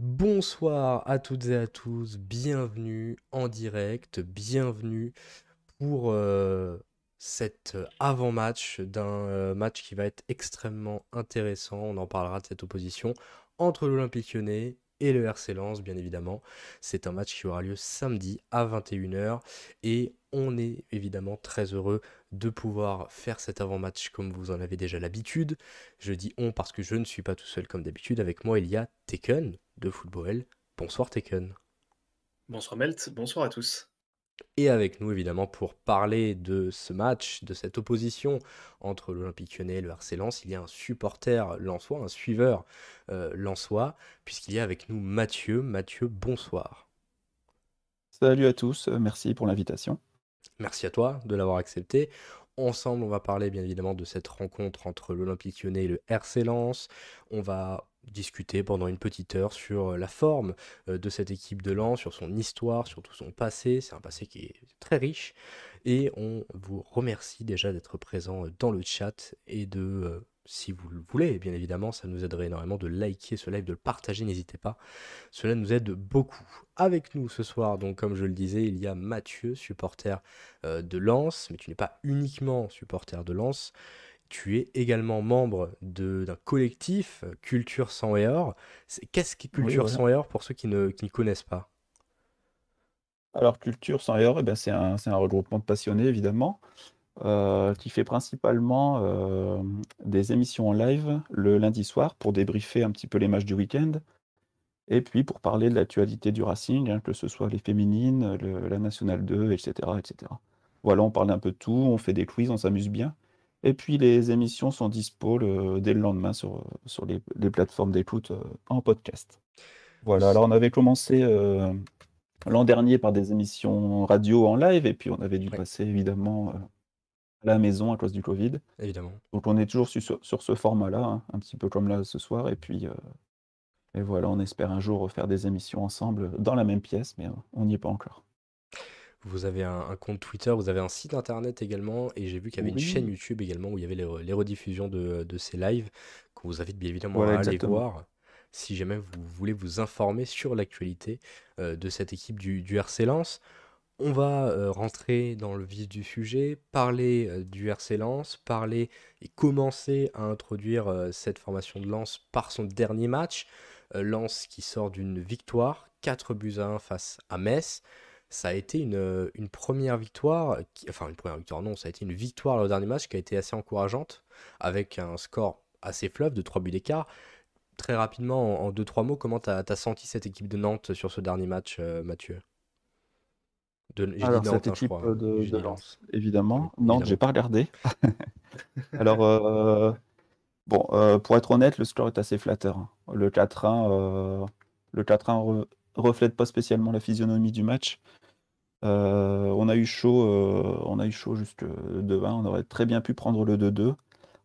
Bonsoir à toutes et à tous, bienvenue en direct, bienvenue pour euh, cet avant-match d'un euh, match qui va être extrêmement intéressant. On en parlera de cette opposition entre l'Olympique lyonnais et le RC Lens, bien évidemment. C'est un match qui aura lieu samedi à 21h et on est évidemment très heureux de pouvoir faire cet avant-match comme vous en avez déjà l'habitude. Je dis on parce que je ne suis pas tout seul comme d'habitude. Avec moi, il y a Tekken de Football. Bonsoir Tekken. Bonsoir Melt, bonsoir à tous. Et avec nous, évidemment, pour parler de ce match, de cette opposition entre l'Olympique lyonnais et le RC Lens, il y a un supporter lensois, un suiveur euh, lensois, puisqu'il y a avec nous Mathieu. Mathieu, bonsoir. Salut à tous, euh, merci pour l'invitation. Merci à toi de l'avoir accepté. Ensemble, on va parler bien évidemment de cette rencontre entre l'Olympique lyonnais et le RC Lens. On va discuter pendant une petite heure sur la forme euh, de cette équipe de Lens, sur son histoire, sur tout son passé. C'est un passé qui est très riche. Et on vous remercie déjà d'être présent dans le chat et de euh, si vous le voulez, bien évidemment, ça nous aiderait énormément de liker ce live, de le partager, n'hésitez pas. Cela nous aide beaucoup. Avec nous ce soir, donc comme je le disais, il y a Mathieu, supporter euh, de Lens, mais tu n'es pas uniquement supporter de Lens. Tu es également membre d'un collectif euh, Culture sans erreur. Qu'est-ce qu'est Culture sans erreur pour ceux qui ne, connaissent pas? Alors, Culture sans erreur, eh ben, c'est un, un, regroupement de passionnés, évidemment. Euh, qui fait principalement euh, des émissions en live le lundi soir pour débriefer un petit peu les matchs du week-end et puis pour parler de l'actualité du Racing, hein, que ce soit les féminines, la Nationale 2, etc., etc. Voilà, on parle un peu de tout, on fait des quiz, on s'amuse bien. Et puis les émissions sont dispo dès le lendemain sur, sur les, plateformes d'écoute euh, en podcast. Voilà, alors on avait commencé l'an dernier par des émissions radio en live, et puis on avait dû passer évidemment à la maison à cause du Covid. Évidemment. Donc on est toujours sur, sur ce format-là, hein, un petit peu comme là ce soir. Et puis euh, et voilà, on espère un jour faire des émissions ensemble dans la même pièce, mais euh, on n'y est pas encore. Vous avez un, compte Twitter, vous avez un site internet également, et j'ai vu qu'il y avait une chaîne YouTube également où il y avait les, rediffusions de, de, ces lives, que vous invite bien évidemment à aller voir si jamais vous voulez vous informer sur l'actualité euh, de cette équipe du, du RC Lens. On va euh, rentrer dans le vif du sujet, parler euh, du RC Lens, parler et commencer à introduire cette formation de Lens par son dernier match. Lens qui sort d'une victoire, 4 buts à 1 face à Metz. Ça a été une, première victoire, enfin une première victoire, non, ça a été une victoire le dernier match qui a été assez encourageante, avec un score assez fleuve de 3 buts d'écart. Très rapidement, en 2-3 mots, comment tu as, senti cette équipe de Nantes sur ce dernier match, Mathieu? Alors, cette hein, équipe de, Lens, évidemment. Non, j'ai pas regardé. Alors, euh, bon, euh, pour être honnête, le score est assez flatteur. Hein. Le 4-1 euh, le 4-1 reflète pas spécialement la physionomie du match. On a eu chaud, on a eu chaud jusque 2-1. On aurait très bien pu prendre le 2-2.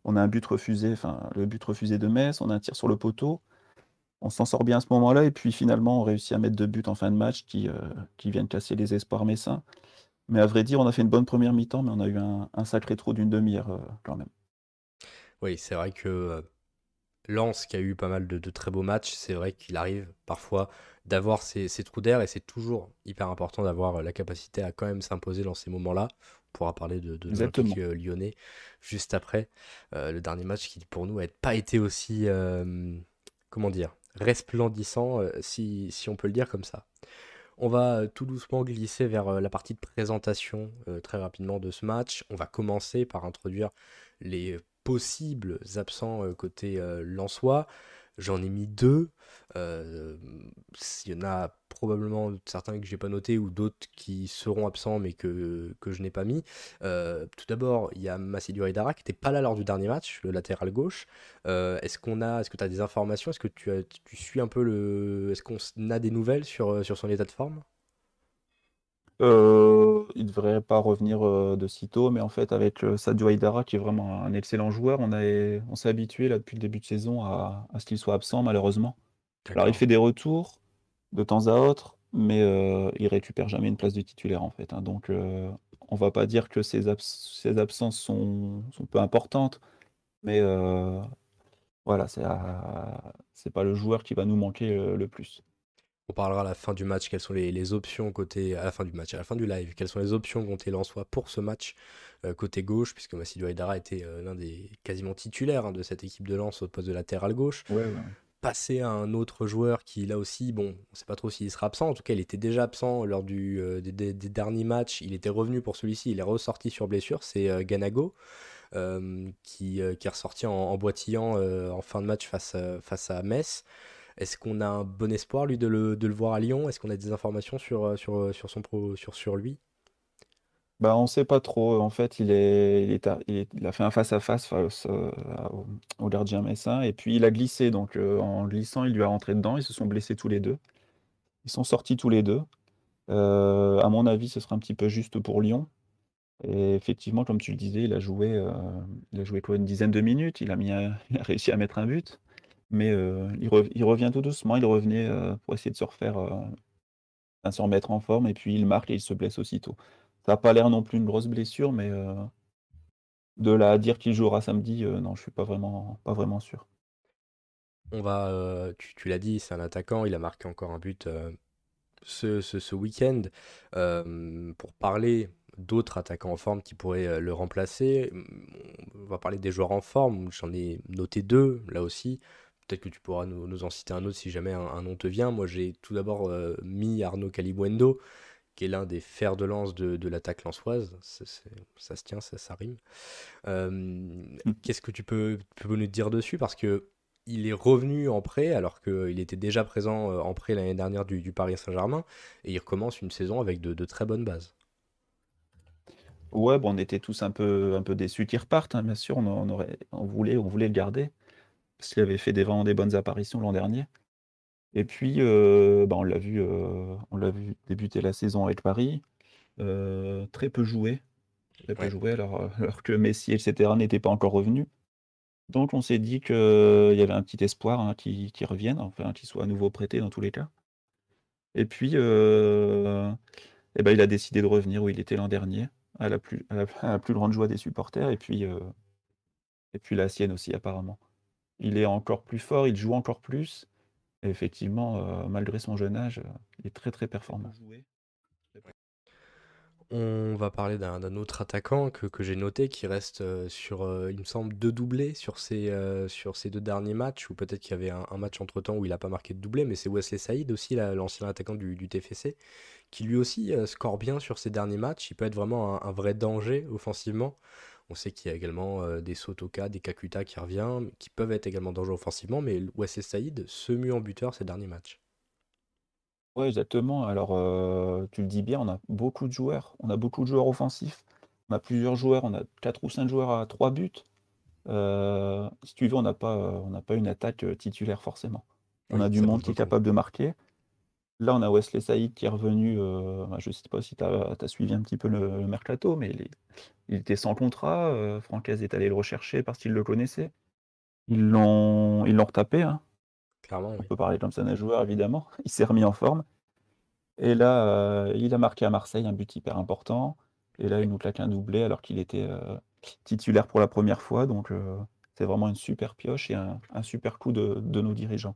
On a un but refusé, enfin le but refusé de Metz. On a un tir sur le poteau on s'en sort bien à ce moment-là, et puis finalement, on réussit à mettre deux buts en fin de match qui, euh, viennent casser les espoirs messins. Mais à vrai dire, on a fait une bonne première mi-temps, mais on a eu un, sacré trou d'une demi-heure euh, quand même. Oui, c'est vrai que euh, Lens, qui a eu pas mal de, très beaux matchs, c'est vrai qu'il arrive parfois d'avoir ces, trous d'air, et c'est toujours hyper important d'avoir la capacité à quand même s'imposer dans ces moments-là. On pourra parler de, de l'Olympique lyonnais juste après. le dernier match qui, pour nous, n'a pas été aussi... comment dire resplendissant, euh, si, si, on peut le dire comme ça. On va euh, tout doucement glisser vers euh, la partie de présentation très rapidement de ce match. On va commencer par introduire les possibles absents côté Lensois. J'en ai mis deux. Euh, il y en a probablement certains que j'ai pas notés ou d'autres qui seront absents mais que, que je n'ai pas mis. Euh, tout d'abord, il y a Massidou Hidara qui n'était pas là lors du dernier match, le latéral gauche. Euh, est-ce qu'on a, est-ce que tu as des informations? Est-ce que tu, as, tu suis un peu le, est-ce qu'on a des nouvelles sur, sur son état de forme? Euh, il devrait pas revenir euh, de sitôt, mais en fait, avec euh, Sadio Haidara, qui est vraiment un excellent joueur, on, on s'est habitué là, depuis le début de saison à, ce qu'il soit absent, malheureusement. Alors, il fait des retours de temps à autre, mais il récupère jamais une place de titulaire, en fait. Hein. donc, on va pas dire que ses, absences sont, peu importantes, mais voilà, c'est c'est pas le joueur qui va nous manquer, le plus. On parlera à la fin du match, quelles sont les, options côté. À la fin du match, à la fin du live, quelles sont les options qu'ont Lensois pour ce match euh, côté gauche, puisque Massidou Aydara était euh, l'un des quasiment titulaires hein, de cette équipe de Lens au poste de latéral gauche. Passer à un autre joueur qui, là aussi, bon, on ne sait pas trop s'il sera absent. En tout cas, il était déjà absent lors du, euh, des, derniers matchs. Il était revenu pour celui-ci. Il est ressorti sur blessure. C'est Ganago. qui, qui, est ressorti en, boitillant en fin de match face, face à Metz. Est-ce qu'on a un bon espoir, lui, de le, voir à Lyon? Est-ce qu'on a des informations sur, euh, euh, lui? Bah, on sait pas trop. En fait, il, est, il, il, a fait un face-à-face face, euh, au gardien messin et puis il a glissé. Donc, en glissant, il lui a rentré dedans. Ils se sont blessés tous les deux. Ils sont sortis tous les deux. à mon avis, ce sera un petit peu juste pour Lyon. Et effectivement, comme tu le disais, il a joué, il a joué quoi, une dizaine de minutes. Il a réussi à mettre un but. Mais il, revient tout doucement, il revenait pour essayer de se refaire, à se remettre en forme et puis il marque et il se blesse aussitôt. Ça n'a pas l'air non plus une grosse blessure, mais de là à dire qu'il jouera samedi, non, je suis pas vraiment pas vraiment sûr. On va, tu l'as dit, c'est un attaquant, il a marqué encore un but, ce ce week-end. pour parler d'autres attaquants en forme qui pourraient, le remplacer, on va parler des joueurs en forme, j'en ai noté deux, là aussi. Peut-être que tu pourras nous, en citer un autre si jamais un, nom te vient. Moi, j'ai tout d'abord euh, mis Arnaud Calibuendo, qui est l'un des fers de lance de, l'attaque lançoise. ça se tient, ça, rime. Euh, hmm. Qu'est-ce que tu peux, nous dire dessus? Parce que il est revenu en prêt alors qu'il était déjà présent euh, en prêt l'année dernière du, Paris Saint-Germain et il recommence une saison avec de, très bonnes bases. Ouais, bon, on était tous un peu, un peu déçus qu'il reparte, hein, bien sûr, on, aurait, on, voulait, on voulait le garder parce qu'il avait fait des, vraiment des bonnes apparitions l'an dernier. Et puis, euh, bah, on l'a vu, euh, on l'a vu débuter la saison avec Paris, euh, très peu joué, très peu joué alors, alors que Messi etc. n'étaient pas encore revenus. Donc on s'est dit qu'il y avait un petit espoir, hein, qui revienne, enfin qu'il soit à nouveau prêté dans tous les cas. Et puis, et ben, il a décidé de revenir où il était l'an dernier, à la plus à la plus grande joie des supporters et puis, et puis la sienne aussi apparemment il est encore plus fort, il joue encore plus. Et effectivement, euh, malgré son jeune âge, euh, il est très très performant. On va parler d'un autre attaquant que, j'ai noté qui reste euh, sur, il me semble, deux doublés sur sur ces deux derniers matchs, ou peut-être qu'il y avait un, match entre temps où il n'a pas marqué de doublé, mais c'est Wesley Saïd aussi, l'ancien attaquant du, TFC, qui lui aussi score bien sur ces derniers matchs. Il peut être vraiment un vrai danger offensivement. On sait qu'il y a également euh, des Sotoka, des Kakuta qui reviennent, qui peuvent être également dangereux offensivement, mais Wesley Saïd se mue en buteur ces derniers matchs. Oui, exactement. Alors, euh, tu le dis bien, on a beaucoup de joueurs. On a beaucoup de joueurs offensifs. On a plusieurs joueurs. On a 4 ou 5 joueurs à 3 buts. Euh, si tu veux, on n'a pas, on pas une attaque titulaire forcément. On a du monde qui est capable de marquer. Là, on a Wesley Saïd qui est revenu. Bah, je ne sais pas si tu as, suivi un petit peu le, mercato, mais il, il était sans contrat, euh, Francaise est allé le rechercher parce qu'il le connaissait. Ils l'ont retapé, hein. Clairement, On peut parler comme ça d'un joueur évidemment. Il s'est remis en forme et là, euh, il a marqué à Marseille un but hyper important et là, il nous claque un doublé alors qu'il était, euh, titulaire pour la première fois donc c'est vraiment une super pioche et un super coup de nos dirigeants.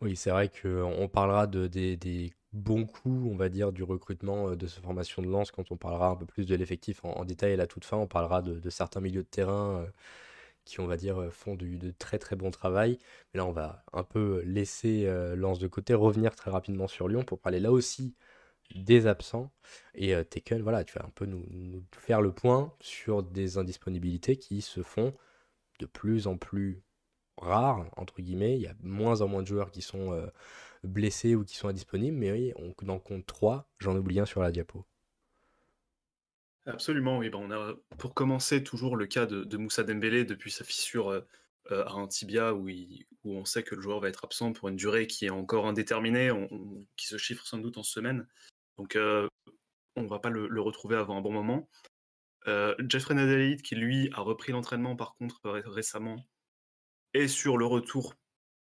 Oui, c'est vrai qu'on parlera de des bon coup, on va dire, du recrutement de cette formation de lance quand on parlera un peu plus de l'effectif en, détail à la toute fin. On parlera de, certains milieux de terrain qui, on va dire, font du, de très très bon travail. Mais là, on va un peu laisser Lance de côté, revenir très rapidement sur Lyon pour parler là aussi des absents. Et Taken, voilà, tu vas un peu nous faire le point sur des indisponibilités qui se font de plus en plus rares, entre guillemets. Il y a moins en moins de joueurs qui sont blessés ou qui sont indisponibles, mais oui, on en compte trois. J'en oublie un sur la diapo. Absolument, oui. On a pour commencer toujours le cas de, Moussa Dembélé depuis sa fissure euh, euh, à un tibia où, on sait que le joueur va être absent pour une durée qui est encore indéterminée, qui se chiffre sans doute en semaines. Donc euh, on ne va pas le, retrouver avant un bon moment. Jeffrey Nadalid qui lui a repris l'entraînement par contre récemment est sur le retour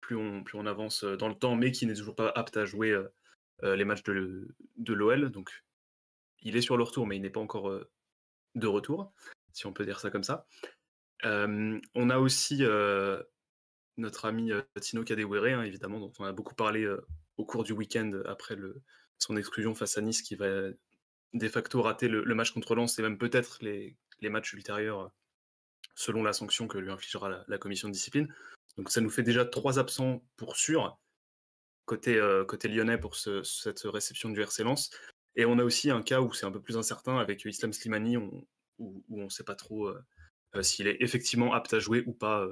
plus on, avance dans le temps, mais qui n'est toujours pas apte à jouer les matchs de, l'OL. Donc, il est sur le retour, mais il n'est pas encore de retour, si on peut dire ça comme ça. on a aussi notre ami Tino Kadewere, hein, évidemment, dont on a beaucoup parlé au cours du week-end après son exclusion face à Nice, qui va de facto rater le, match contre Lens et même peut-être les, matchs ultérieurs selon la sanction que lui infligera la, commission de discipline. Donc ça nous fait déjà trois absents pour sûr, côté, côté lyonnais pour cette réception du RC Lens. Et on a aussi un cas où c'est un peu plus incertain avec Islam Slimani, où, on ne sait pas trop s'il est effectivement apte à jouer ou pas,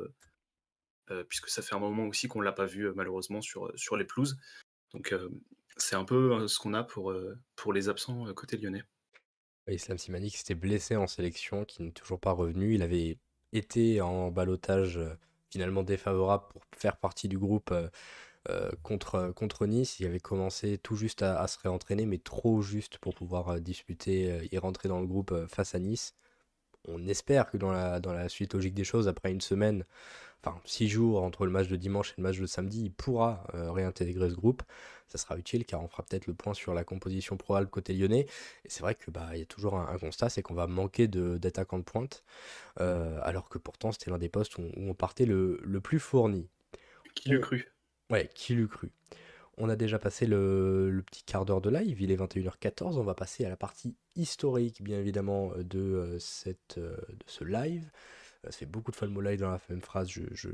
puisque ça fait un moment aussi qu'on ne l'a pas vu malheureusement sur, sur les pelouses. Donc c'est un peu ce qu'on a pour, pour les absents côté lyonnais. Islam Slimani qui s'était blessé en sélection, qui n'est toujours pas revenu. Il avait été en balotage finalement défavorable pour faire partie du groupe contre, contre Nice. Il avait commencé tout juste à, se réentraîner, mais trop juste pour pouvoir disputer et rentrer dans le groupe face à Nice. On espère que dans la, dans la suite logique des choses, après une semaine, enfin six jours entre le match de dimanche et le match de samedi, il pourra euh, réintégrer ce groupe. Ça sera utile car on fera peut-être le point sur la composition probable côté lyonnais. Et c'est vrai que bah il y a toujours un, constat, c'est qu'on va manquer d'attaquants de, pointe, euh, alors que pourtant c'était l'un des postes où, on partait le, plus fourni. Qui l'eût cru? Ouais, qui l'eût cru? On a déjà passé le, petit quart d'heure de live, il est 21h14, on va passer à la partie historique bien évidemment de, euh, cette, de ce live. Ça fait beaucoup de fois le mot live dans la même phrase, je,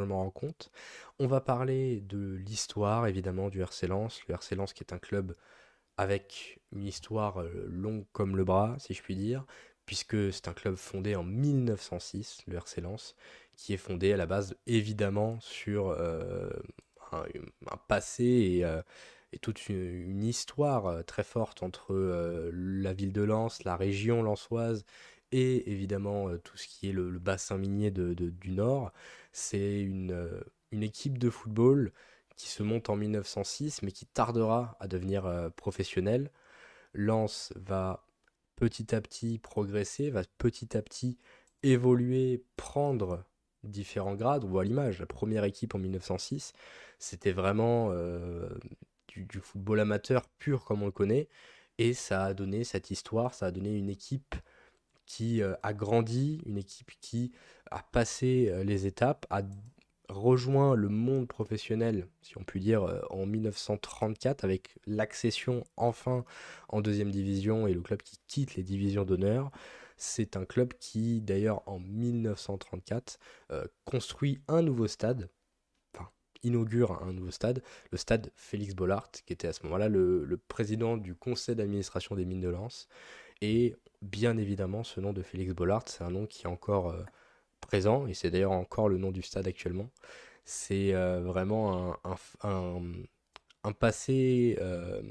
m'en rends compte. On va parler de l'histoire, évidemment, du RC Lens. Le RC Lens qui est un club avec une histoire euh, longue comme le bras, si je puis dire, puisque c'est un club fondé en 1906, le RC Lens, qui est fondé à la base, évidemment, sur euh, un, passé et, euh, toute une, histoire très forte entre la ville de Lens, la région lensoise et évidemment euh, tout ce qui est le, bassin minier du Nord. C'est une, euh, une, équipe de football qui se monte en 1906 mais qui tardera à devenir euh, professionnelle. Lens va petit à petit progresser, va petit à petit évoluer, prendre différents grades. On voit l'image, la première équipe en 1906, c'était vraiment du, du, football amateur pur comme on le connaît. Et ça a donné cette histoire, ça a donné une équipe qui euh, a grandi, une équipe qui a passé euh, les étapes, a rejoint le monde professionnel, si on peut dire, euh, en 1934 avec l'accession enfin en deuxième division et le club qui quitte les divisions d'honneur. C'est un club qui, d'ailleurs, en 1934, construit un nouveau stade, enfin, inaugure un nouveau stade, le stade Félix Bollard, qui était à ce moment-là le, président du conseil d'administration des mines de Lens. Et bien évidemment, ce nom de Félix Bollard, c'est un nom qui est encore euh, présent, et c'est d'ailleurs encore le nom du stade actuellement. C'est euh, vraiment un, passé euh,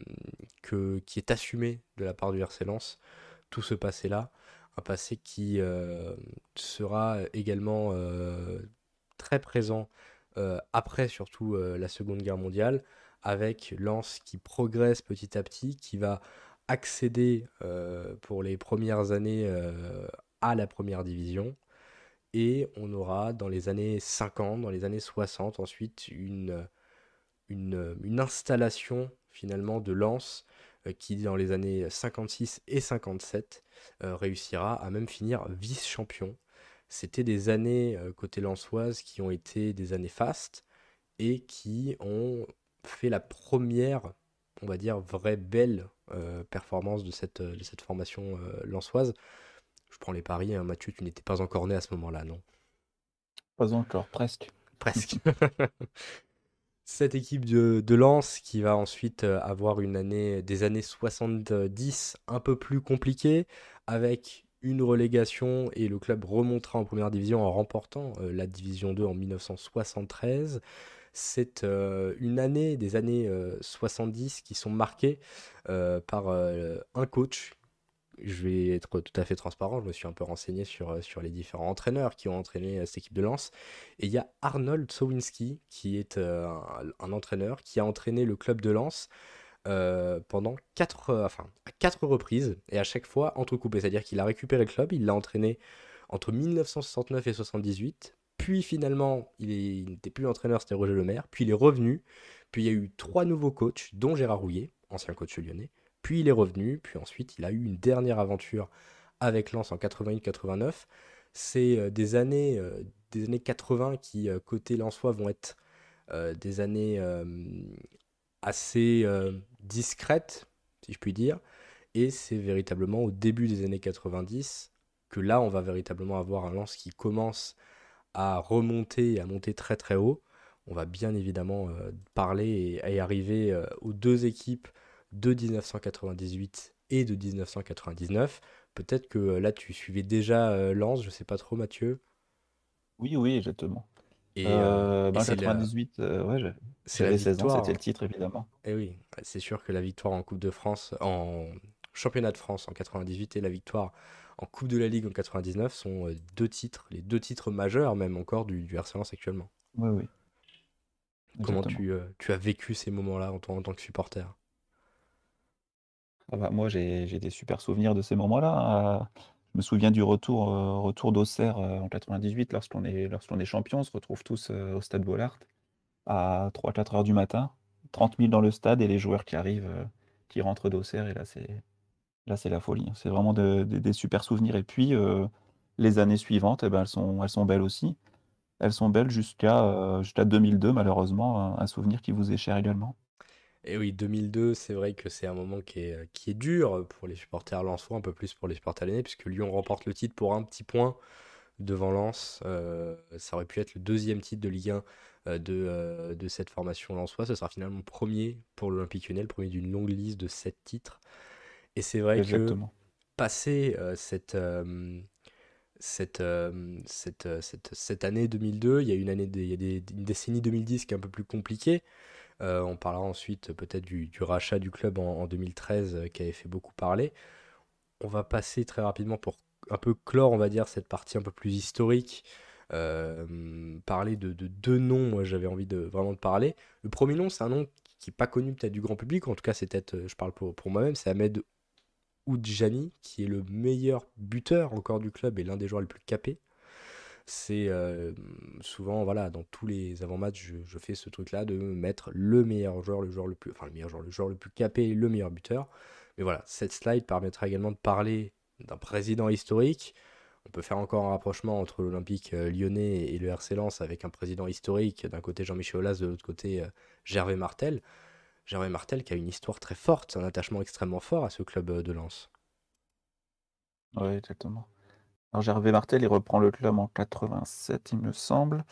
qui est assumé de la part du RC Lens, tout ce passé-là, un passé qui sera également très présent après surtout la Seconde Guerre mondiale, avec Lens qui progresse petit à petit, qui va accéder euh, pour les premières années euh, à la première division. Et on aura dans les années 50, dans les années 60 ensuite une, installation finalement de Lens euh, qui dans les années 56 et 57 réussira à même finir vice-champion. C'était des années côté lensoise qui ont été des années fastes et qui ont fait la première, on va dire, vraie belle euh, performance de cette, euh, de cette formation euh, lançoise. Je prends les paris, hein. Mathieu, tu n'étais pas encore né à ce moment-là, non? Pas encore, presque. Presque. cette équipe de, de Lens qui va ensuite avoir une année, des années 70 un peu plus compliquées, avec une relégation et le club remontera en première division en remportant la division 2 en 1973 c'est euh, une année, des années 70 euh, qui sont marquées euh, par un coach. Je vais être tout à fait transparent, je me suis un peu renseigné sur, sur les différents entraîneurs qui ont entraîné cette équipe de Lens. Et il y a Arnold Sowinski, qui est un, entraîneur qui a entraîné le club de Lens pendant quatre, enfin, à quatre reprises et à chaque fois entrecoupé. C'est-à-dire qu'il a récupéré le club, il l'a entraîné entre 1969 et 78, puis finalement, il n'était plus entraîneur, c'était Roger Lemaire. Puis il est revenu. Puis il y a eu trois nouveaux coachs, dont Gérard Rouillet, ancien coach lyonnais. Puis il est revenu. Puis ensuite, il a eu une dernière aventure avec Lens en 88-89. c'est des années, des années 80 qui, côté Lensois, vont être des années assez discrètes, si je puis dire. Et c'est véritablement au début des années 90 que là, on va véritablement avoir un lance qui commence à remonter et à monter très très haut. On va bien évidemment parler et, arriver aux deux équipes de 1998 et de 1999. Peut-être que là, tu suivais déjà Lens, je sais pas trop, Mathieu. Oui, oui, exactement. Et, euh, 98, ouais, j'avais 16 ans, c'était le titre, évidemment. Et eh oui, c'est sûr que la victoire en Coupe de France, en championnat de France en 98 et la victoire en Coupe de la Ligue en 99 sont deux titres, les deux titres majeurs même encore du, du RC actuellement. Oui, oui. Comment tu, tu, as vécu ces moments-là en, en, tant que supporter? Ah bah, Moi, j'ai des super souvenirs de ces moments-là. Je me souviens du retour, euh, retour d'Auxerre euh, en 98, lorsqu'on est, lorsqu'on est champion, on se retrouve tous euh, au stade Bollard à 3-4 heures du matin, 30 000 dans le stade et les joueurs qui arrivent, qui rentrent d'Auxerre, et là c'est, la folie. C'est vraiment des super souvenirs. Et puis, les années suivantes, eh ben, elles, sont, elles sont belles aussi. Elles sont belles jusqu'à jusqu'à 2002, malheureusement, un souvenir qui vous est cher également. Et oui, 2002, c'est vrai que c'est un moment qui est, euh, qui est dur pour les supporters lensois, un peu plus pour les supporters lyonnais, puisque Lyon remporte le titre pour un petit point devant Lens. Euh, ça aurait pu être le deuxième titre de Ligue 1 euh, de, de cette formation lensois. Ce sera finalement le premier pour l'Olympique lyonnais, le premier d'une longue liste de sept titres. Et c'est vrai que passer cette, cette, cette, cette, cette, année 2002, il y a une année, il y a des, une décennie 2010 qui est un peu plus compliquée. Euh, on parlera ensuite peut-être du, rachat du club en, 2013 euh, qui avait fait beaucoup parler. On va passer très rapidement pour un peu clore, on va dire, cette partie un peu plus historique. Euh, parler de, deux noms, moi j'avais envie de vraiment de parler. Le premier nom, c'est un nom qui n'est pas connu peut-être du grand public, en tout cas c'est je parle pour, pour moi-même, c'est Ahmed Oudjani, qui est le meilleur buteur encore du club et l'un des joueurs les plus capés c'est souvent, voilà, dans tous les avant-matchs, je, fais ce truc-là de mettre le meilleur joueur, le joueur le plus, enfin le meilleur joueur, le joueur le plus capé, le meilleur buteur. Mais voilà, cette slide permettra également de parler d'un président historique. On peut faire encore un rapprochement entre l'Olympique lyonnais et le RC Lens avec un président historique, d'un côté Jean-Michel Aulas, de l'autre côté Gervais Martel. Gervais Martel qui a une histoire très forte, un attachement extrêmement fort à ce club de Lens. Oui, exactement. Alors Gervais Martel, il reprend le club en 87, il me semble.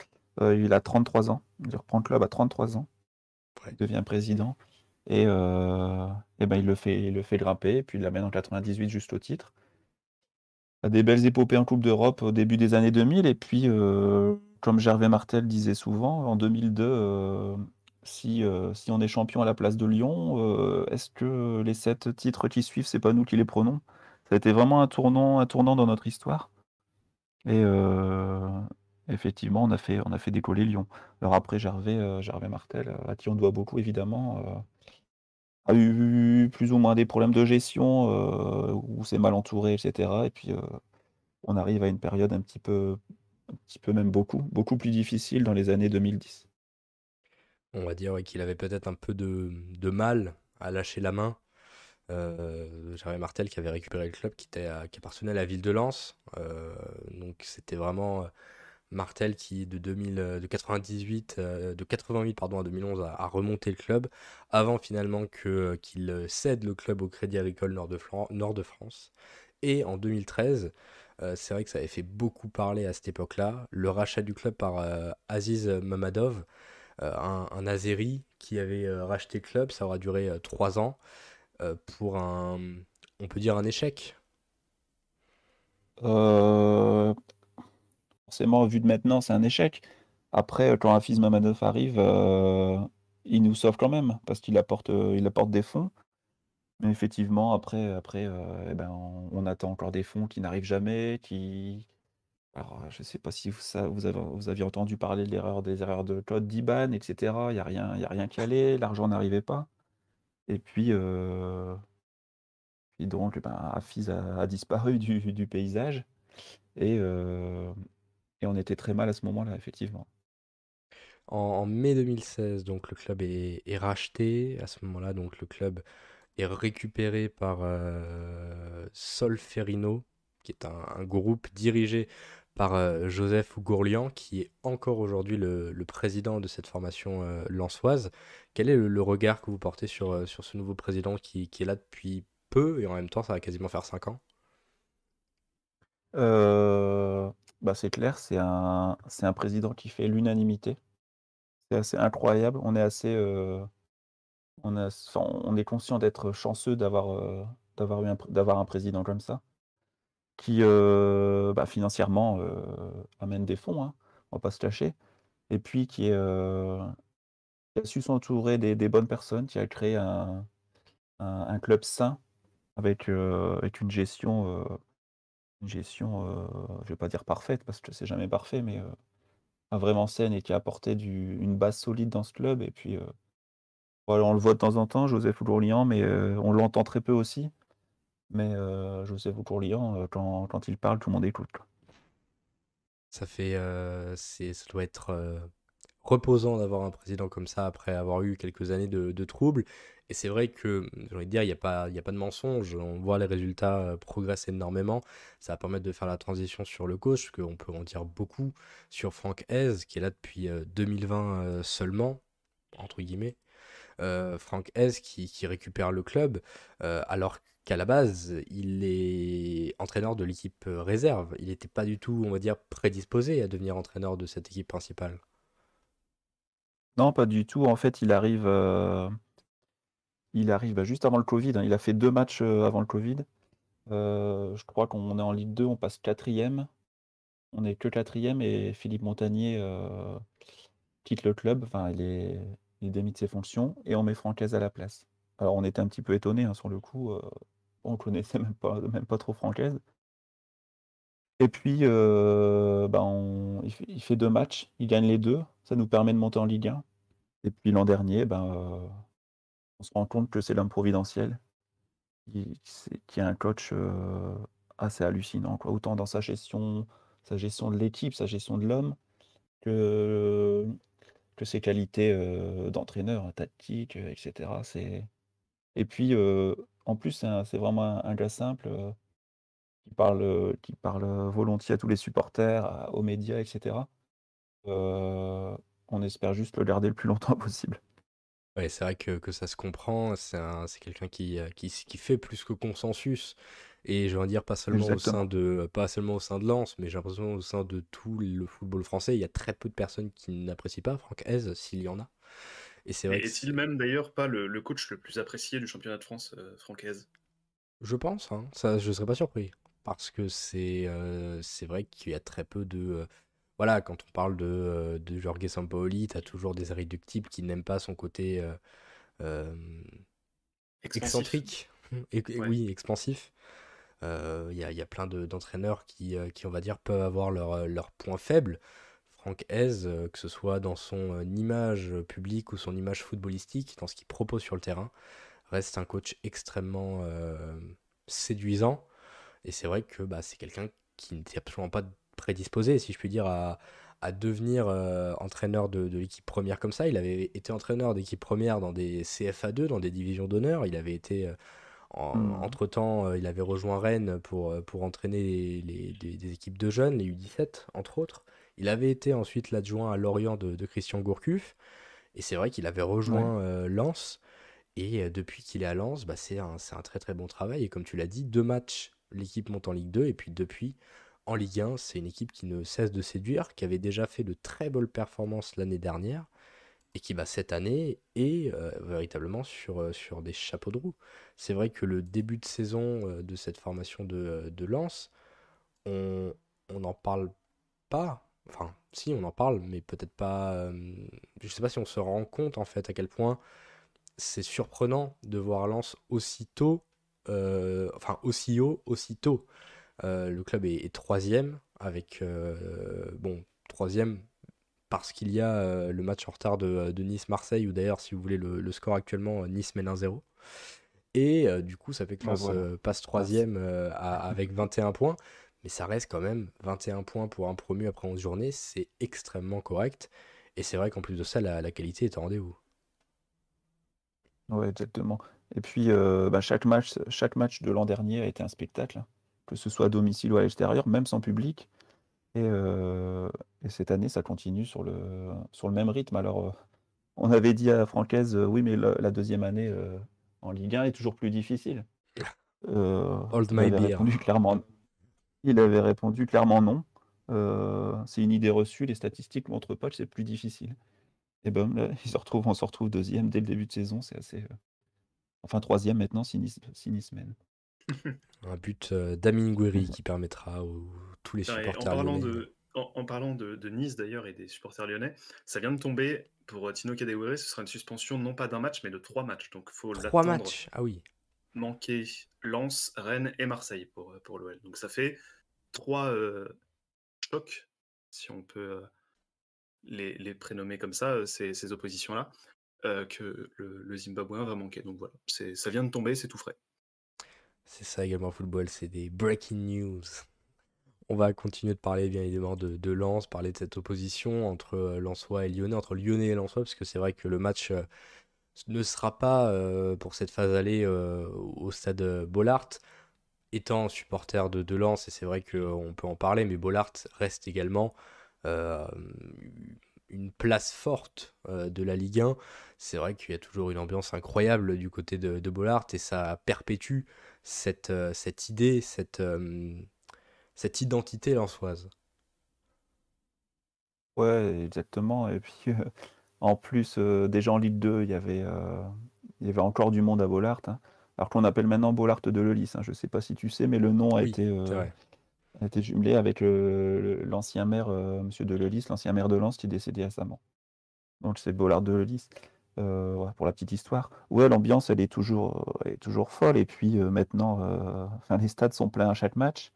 Euh, il a 33 ans. Il reprend le club à 33 ans. Il devient président. Et, euh, ben il le fait, il le fait grimper, puis il l'amène en 98 juste au titre. Il a des belles épopées en Coupe d'Europe au début des années 2000. Et puis, euh, comme Gervais Martel disait souvent, en 2002, si, si on est champion à la place de Lyon, est-ce que les sept titres qui suivent, c'est pas nous qui les prenons? Ça a été vraiment un tournant, un tournant dans notre histoire. Et effectivement, on a fait on a fait décoller Lyon. Alors après Gervais, Gervais Martel, à qui on doit beaucoup évidemment, a eu plus ou moins des problèmes de gestion, où c'est mal entouré et cetera et puis, on arrive à une période un petit peu un petit peu même beaucoup, beaucoup plus difficile dans les années 2010. On va dire, qu'il avait peut-être un peu de de mal à lâcher la main. Euh, Martel qui avait récupéré le club qui, était qui appartenait à la ville de Lens. Euh, donc c'était vraiment euh, Martel qui de, 2000, euh, de 98, de 88 pardon, à 2011 a, remonté le club avant finalement que, qu'il cède le club au Crédit Agricole Nord de, France. Et en 2013, c'est vrai que ça avait fait beaucoup parler à cette époque-là, le rachat du club par Aziz Mamadov, un, un Azeri qui avait racheté le club, ça aura duré trois ans. Euh, pour un, on peut dire un échec euh, Forcément, vu de maintenant, c'est un échec. Après, quand Hafiz Mamadov arrive, euh, il nous sauve quand même, parce qu'il apporte, il apporte des fonds. Mais effectivement, après, après eh ben, on, attend encore des fonds qui n'arrivent jamais, qui... Alors, je ne sais pas si vous, ça, vous, avez, vous aviez entendu parler l'erreur, des erreurs de code d'IBAN, etc. Il n'y a rien, y a rien qui allait, l'argent n'arrivait pas. Et puis, euh, donc, ben, a, disparu du, paysage. Et, on était très mal à ce moment-là, effectivement. En, mai 2016, donc le club est, racheté. À ce moment-là, donc le club est récupéré par Solferino, qui est un, groupe dirigé par euh, Joseph Gourlian, qui est encore aujourd'hui le, président de cette formation euh, lançoise. Quel est le, regard que vous portez sur, euh, sur ce nouveau président qui, est là depuis peu et en même temps ça va quasiment faire 5 ans? Bah c'est clair, c'est un, un président qui fait l'unanimité. C'est assez incroyable. On est assez, on, on est conscient d'être chanceux d'avoir d'avoir un président comme ça qui euh, bah, financièrement euh, amène des fonds, hein, on va pas se cacher, et puis qui, euh, a su s'entourer des, bonnes personnes, qui a créé un, club sain avec, une gestion, une gestion je vais pas dire parfaite parce que c'est jamais parfait, mais vraiment saine et qui a apporté une base solide dans ce club. Et puis, on le voit de temps en temps, Joseph Gourlian, mais on l'entend très peu aussi. Mais euh, Joseph Ourlian, euh, quand, quand il parle, tout le monde écoute. Ça fait, euh, ça doit être euh, reposant d'avoir un président comme ça après avoir eu quelques années de, troubles. Et c'est vrai que, j'ai envie de dire, il n'y a, pas, a pas de mensonge. On voit les résultats progresser énormément. Ça va permettre de faire la transition sur le coach, qu'on peut en dire beaucoup sur Franck Hez, qui est là depuis 2020 seulement, entre guillemets. Franck Hez qui, qui, récupère le club, alors qu'à la base, il est entraîneur de l'équipe euh, réserve. Il n'était pas du tout, on va dire, prédisposé à devenir entraîneur de cette équipe principale. Non, pas du tout. En fait, il arrive, euh, il arrive bah, juste avant le Covid. Hein. Il a fait deux matchs euh, avant le Covid. je crois qu'on est en Ligue 2, on passe quatrième. On est que quatrième et Philippe Montagnier quitte le club. Enfin, il est, démis de ses fonctions et on met Francaise à la place. Alors on était un petit peu étonnés hein, sur le coup, on connaissait même pas, même pas trop Francaise. Et puis, euh, ben, il, fait, deux matchs, il gagne les deux, ça nous permet de monter en Ligue 1. Et puis l'an dernier, euh, on se rend compte que c'est l'homme providentiel, qui, est un coach assez hallucinant, autant dans sa gestion, sa gestion de l'équipe, sa gestion de l'homme, que, que ses qualités d'entraîneur, tactique, etc. C'est et puis, en plus, c'est vraiment un gars simple, qui parle, qui parle, volontiers à tous les supporters, aux médias etc. on espère juste le garder le plus longtemps possible. Ouais, c'est vrai que, que ça se comprend. C'est quelqu'un qui, qui, qui fait plus que consensus. Et je veux dire, pas seulement au sein de, pas seulement au sein de Lens, mais j'ai l'impression au sein de tout le football français, il y a très peu de personnes qui n'apprécient pas Franck Hez, s'il y en a. Et c'est vrai. Est-il même d'ailleurs pas le, coach le plus apprécié du championnat de France euh, francaise? Je pense, hein. ça, je serais pas surpris. Parce que c'est euh, c'est vrai qu'il y a très peu de. Euh, voilà, quand on parle de, de Jorge Sampaoli, tu as toujours des irréductibles qui n'aiment pas son côté excentrique. Et, Oui, expansif. Il y, a, y, a, plein d'entraîneurs qui, qui, on va dire, peuvent avoir leurs leur points faibles. Franck Hez, euh, que ce soit dans son euh, image publique ou son image footballistique, dans ce qu'il propose sur le terrain, reste un coach extrêmement euh, séduisant. Et c'est vrai que bah, c'est quelqu'un qui n'était absolument pas prédisposé, si je puis dire, à, devenir entraîneur de, l'équipe première comme ça. Il avait été entraîneur d'équipe première dans des CFA2, dans des divisions d'honneur. Il avait été, mmh. entre-temps, il avait rejoint Rennes pour, pour entraîner des équipes de jeunes, les U17, entre autres. Il avait été ensuite l'adjoint à Lorient de, Christian Gourcuff. Et c'est vrai qu'il avait rejoint euh, Lens. Et euh, depuis qu'il est à Lens, bah, c'est un, très très bon travail. Et comme tu l'as dit, deux matchs, l'équipe monte en Ligue 2. Et puis depuis, en Ligue 1, c'est une équipe qui ne cesse de séduire, qui avait déjà fait de très bonnes performances l'année dernière. Et qui va cette année est euh, véritablement sur, sur des chapeaux de roue. C'est vrai que le début de saison de cette formation de, de Lens, on n'en parle pas Enfin, si, on en parle, mais peut-être pas. Euh, je sais pas si on se rend compte en fait à quel point c'est surprenant de voir Lens aussitôt, euh, enfin aussi haut, aussitôt. Euh, le club est, troisième avec bon troisième parce qu'il y a le match en retard de, Nice-Marseille ou d'ailleurs si vous voulez le, score actuellement Nice mène 1-0 et du coup ça fait que Lens passe troisième avec 21 points mais ça reste quand même 21 points pour un promu après 11 journées, c'est extrêmement correct. Et c'est vrai qu'en plus de ça, la, qualité est au rendez-vous. Ouais, exactement. Et puis, euh, bah, chaque, match, chaque match de l'an dernier a été un spectacle, hein. que ce soit à domicile ou à l'extérieur, même sans public. Et, et cette année, ça continue sur le, sur le même rythme. Alors, on avait dit à Francaise, oui, mais la deuxième année en Ligue 1 est toujours plus difficile. Hold il my beer. clairement, il avait répondu clairement non. c'est une idée reçue, les statistiques montrent pas que c'est plus difficile. Et ben là, il se retrouve, on se retrouve deuxième dès le début de saison, c'est assez. Enfin, troisième maintenant, si Nice, si Nice. Un but euh, d'Amin Gouiri qui permettra à tous les et en supporters parlant lyonnais. de, en, en parlant de, de Nice d'ailleurs et des supporters lyonnais, ça vient de tomber pour euh, Tino Kadewere, ce sera une suspension non pas d'un match mais de trois matchs. Donc il faut Trois matchs, ah oui. Manquer Lens, Rennes et Marseille pour, euh, pour l'OL. Donc ça fait trois euh, chocs, si on peut euh, les, les prénommer comme ça, ces, ces oppositions-là, que le, le va manquer. Donc voilà, ça vient de tomber, c'est tout frais. C'est ça également le football, c'est des breaking news. On va continuer de parler bien évidemment de, de Lens, parler de cette opposition entre Lensois et Lyonnais, entre Lyonnais et Lensois, parce que c'est vrai que le match ne sera pas euh, pour cette phase allée euh, au stade euh, Bollard. Étant supporter de, de Lens, et c'est vrai qu'on peut en parler, mais Bollard reste également une place forte de la Ligue 1. C'est vrai qu'il y a toujours une ambiance incroyable du côté de, Bollard et ça perpétue cette, idée, cette, cette identité lensoise. Ouais, exactement. Et puis, en plus, euh, déjà en Ligue 2, il y avait, euh, il y avait encore du monde à Bollard. hein. Alors qu'on appelle maintenant Bollard de Lelys. hein. Je ne sais pas si tu sais, mais le nom a Oui, été, c'est euh, a été jumelé avec l'ancien maire, euh, Monsieur de Lelys, l'ancien maire de Lens qui est décédé récemment. Donc c'est Bollard de Lelys. Euh, pour la petite histoire. Ouais, l'ambiance, elle est toujours, elle est toujours folle. Et puis euh, maintenant, enfin, les stades sont pleins à chaque match.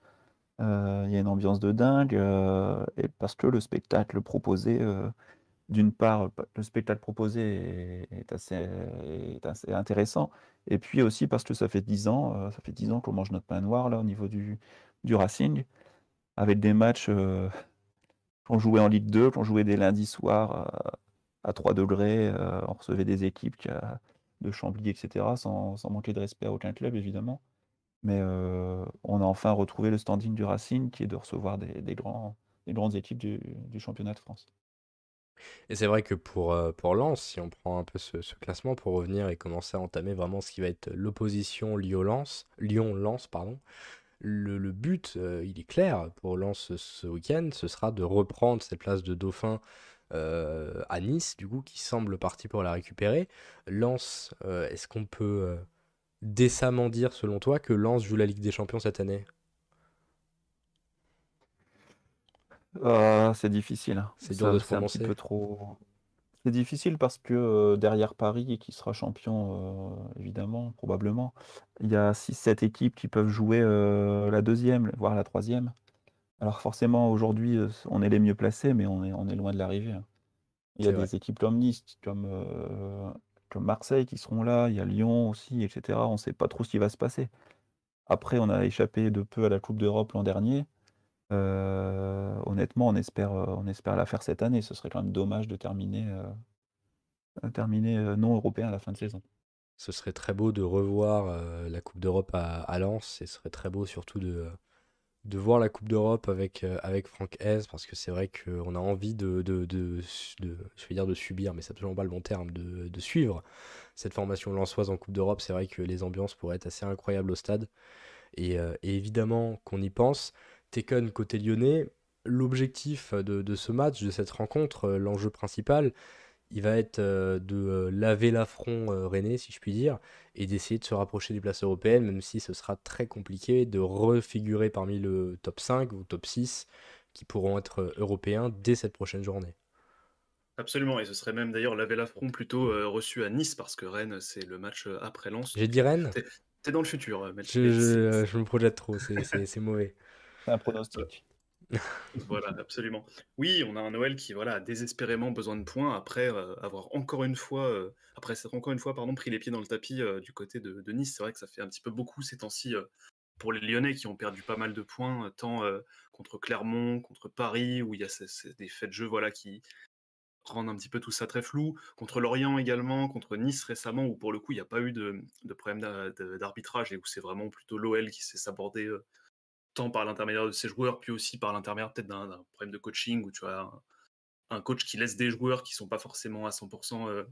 Il y a une ambiance de dingue. et parce que le spectacle proposé, d'une part, le spectacle proposé est, assez, intéressant. Et puis aussi parce que ça fait 10 ans, euh, ça fait 10 ans qu'on mange notre pain noir là au niveau du, du Racing, avec des matchs euh, qu'on jouait en Ligue 2, qu'on jouait des lundis soirs euh, à 3 degrés, euh, on recevait des équipes de Chambly, etc., sans, sans manquer de respect à aucun club, évidemment. Mais euh, on a enfin retrouvé le standing du Racing, qui est de recevoir des, des grandes équipes du championnat de France. Et c'est vrai que pour, euh, pour Lens, si on prend un peu ce, classement pour revenir et commencer à entamer vraiment ce qui va être l'opposition Lyon-Lens, Lyon-Lens, pardon, le, le but, euh, il est clair pour Lens ce, week-end, ce sera de reprendre cette place de dauphin euh, à Nice, du coup, qui semble parti pour la récupérer. Lens, euh, est-ce qu'on peut décemment dire, selon toi, que Lens joue la Ligue des Champions cette année? Ah, c'est difficile. C'est dur Ça, de se c'est un petit prononcer. peu trop. C'est difficile parce que euh, derrière Paris, qui sera champion, euh, évidemment, probablement, il y a 6-7 équipes qui peuvent jouer euh, la deuxième, voire la troisième. Alors forcément, aujourd'hui, on est les mieux placés, mais on est, on est loin de l'arrivée. hein. Il y a vrai. des équipes comme Nice, comme, comme Marseille qui seront là, il y a Lyon aussi, etc. On ne sait pas trop ce qui va se passer. Après, on a échappé de peu à la Coupe d'Europe l'an dernier. Euh, honnêtement, on espère, euh, on espère la faire cette année. Ce serait quand même dommage de terminer, euh, terminer non européen à la fin de saison. Ce serait très beau de revoir la Coupe d'Europe à, à Lens et ce serait très beau surtout de, de voir la Coupe d'Europe avec, avec Franck Hez parce que c'est vrai qu'on a envie de, de, je vais dire de subir, mais c'est absolument pas le bon terme, de, suivre cette formation lensoise en Coupe d'Europe. C'est vrai que les ambiances pourraient être assez incroyables au stade et évidemment qu'on y pense. Tekken côté lyonnais, l'objectif de, de ce match, de cette rencontre, euh, l'enjeu principal, il va être euh, de euh, laver l'affront rennais, si je puis dire, et d'essayer de se rapprocher des places européennes, même si ce sera très compliqué de refigurer parmi le top 5 ou top 6 qui pourront être européens dès cette prochaine journée. Absolument, et ce serait même d'ailleurs laver l'affront plutôt reçu à Nice, parce que Rennes, c'est le match après Lens. J'ai dit Rennes? T'es, dans le futur, je, me projette trop, c'est mauvais. Voilà, absolument. Oui, on a un Noël qui voilà, a désespérément besoin de points après euh, avoir encore une fois, euh, après encore une fois pardon, pris les pieds dans le tapis euh, du côté de, Nice. C'est vrai que ça fait un petit peu beaucoup ces temps-ci pour les Lyonnais qui ont perdu pas mal de points, tant contre Clermont, contre Paris, où il y a des faits de jeu voilà, qui rendent un petit peu tout ça très flou, contre Lorient également, contre Nice récemment, où pour le coup il n'y a pas eu de, de problème d'arbitrage et où c'est vraiment plutôt l'OL qui s'est sabordé tant par l'intermédiaire de ses joueurs, puis aussi par l'intermédiaire peut-être d'un problème de coaching où tu as un, coach qui laisse des joueurs qui sont pas forcément à 100%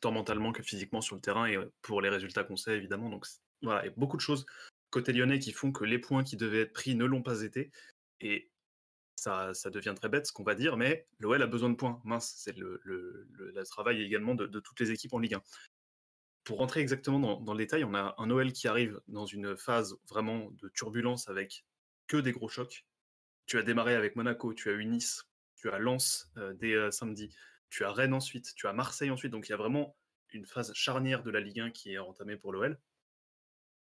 tant mentalement que physiquement sur le terrain et pour les résultats qu'on sait évidemment. Donc voilà, il y a beaucoup de choses côté lyonnais qui font que les points qui devaient être pris ne l'ont pas été. Et ça, ça, devient très bête ce qu'on va dire, mais l'OL a besoin de points. Mince, c'est le, travail également de, toutes les équipes en Ligue 1. Pour rentrer exactement dans, dans, le détail, on a un OL qui arrive dans une phase vraiment de turbulence avec que des gros chocs. Tu as démarré avec Monaco, tu as eu Nice, tu as Lens euh, dès euh, samedi, tu as Rennes ensuite, tu as Marseille ensuite. Donc il y a vraiment une phase charnière de la Ligue 1 qui est entamée pour l'OL.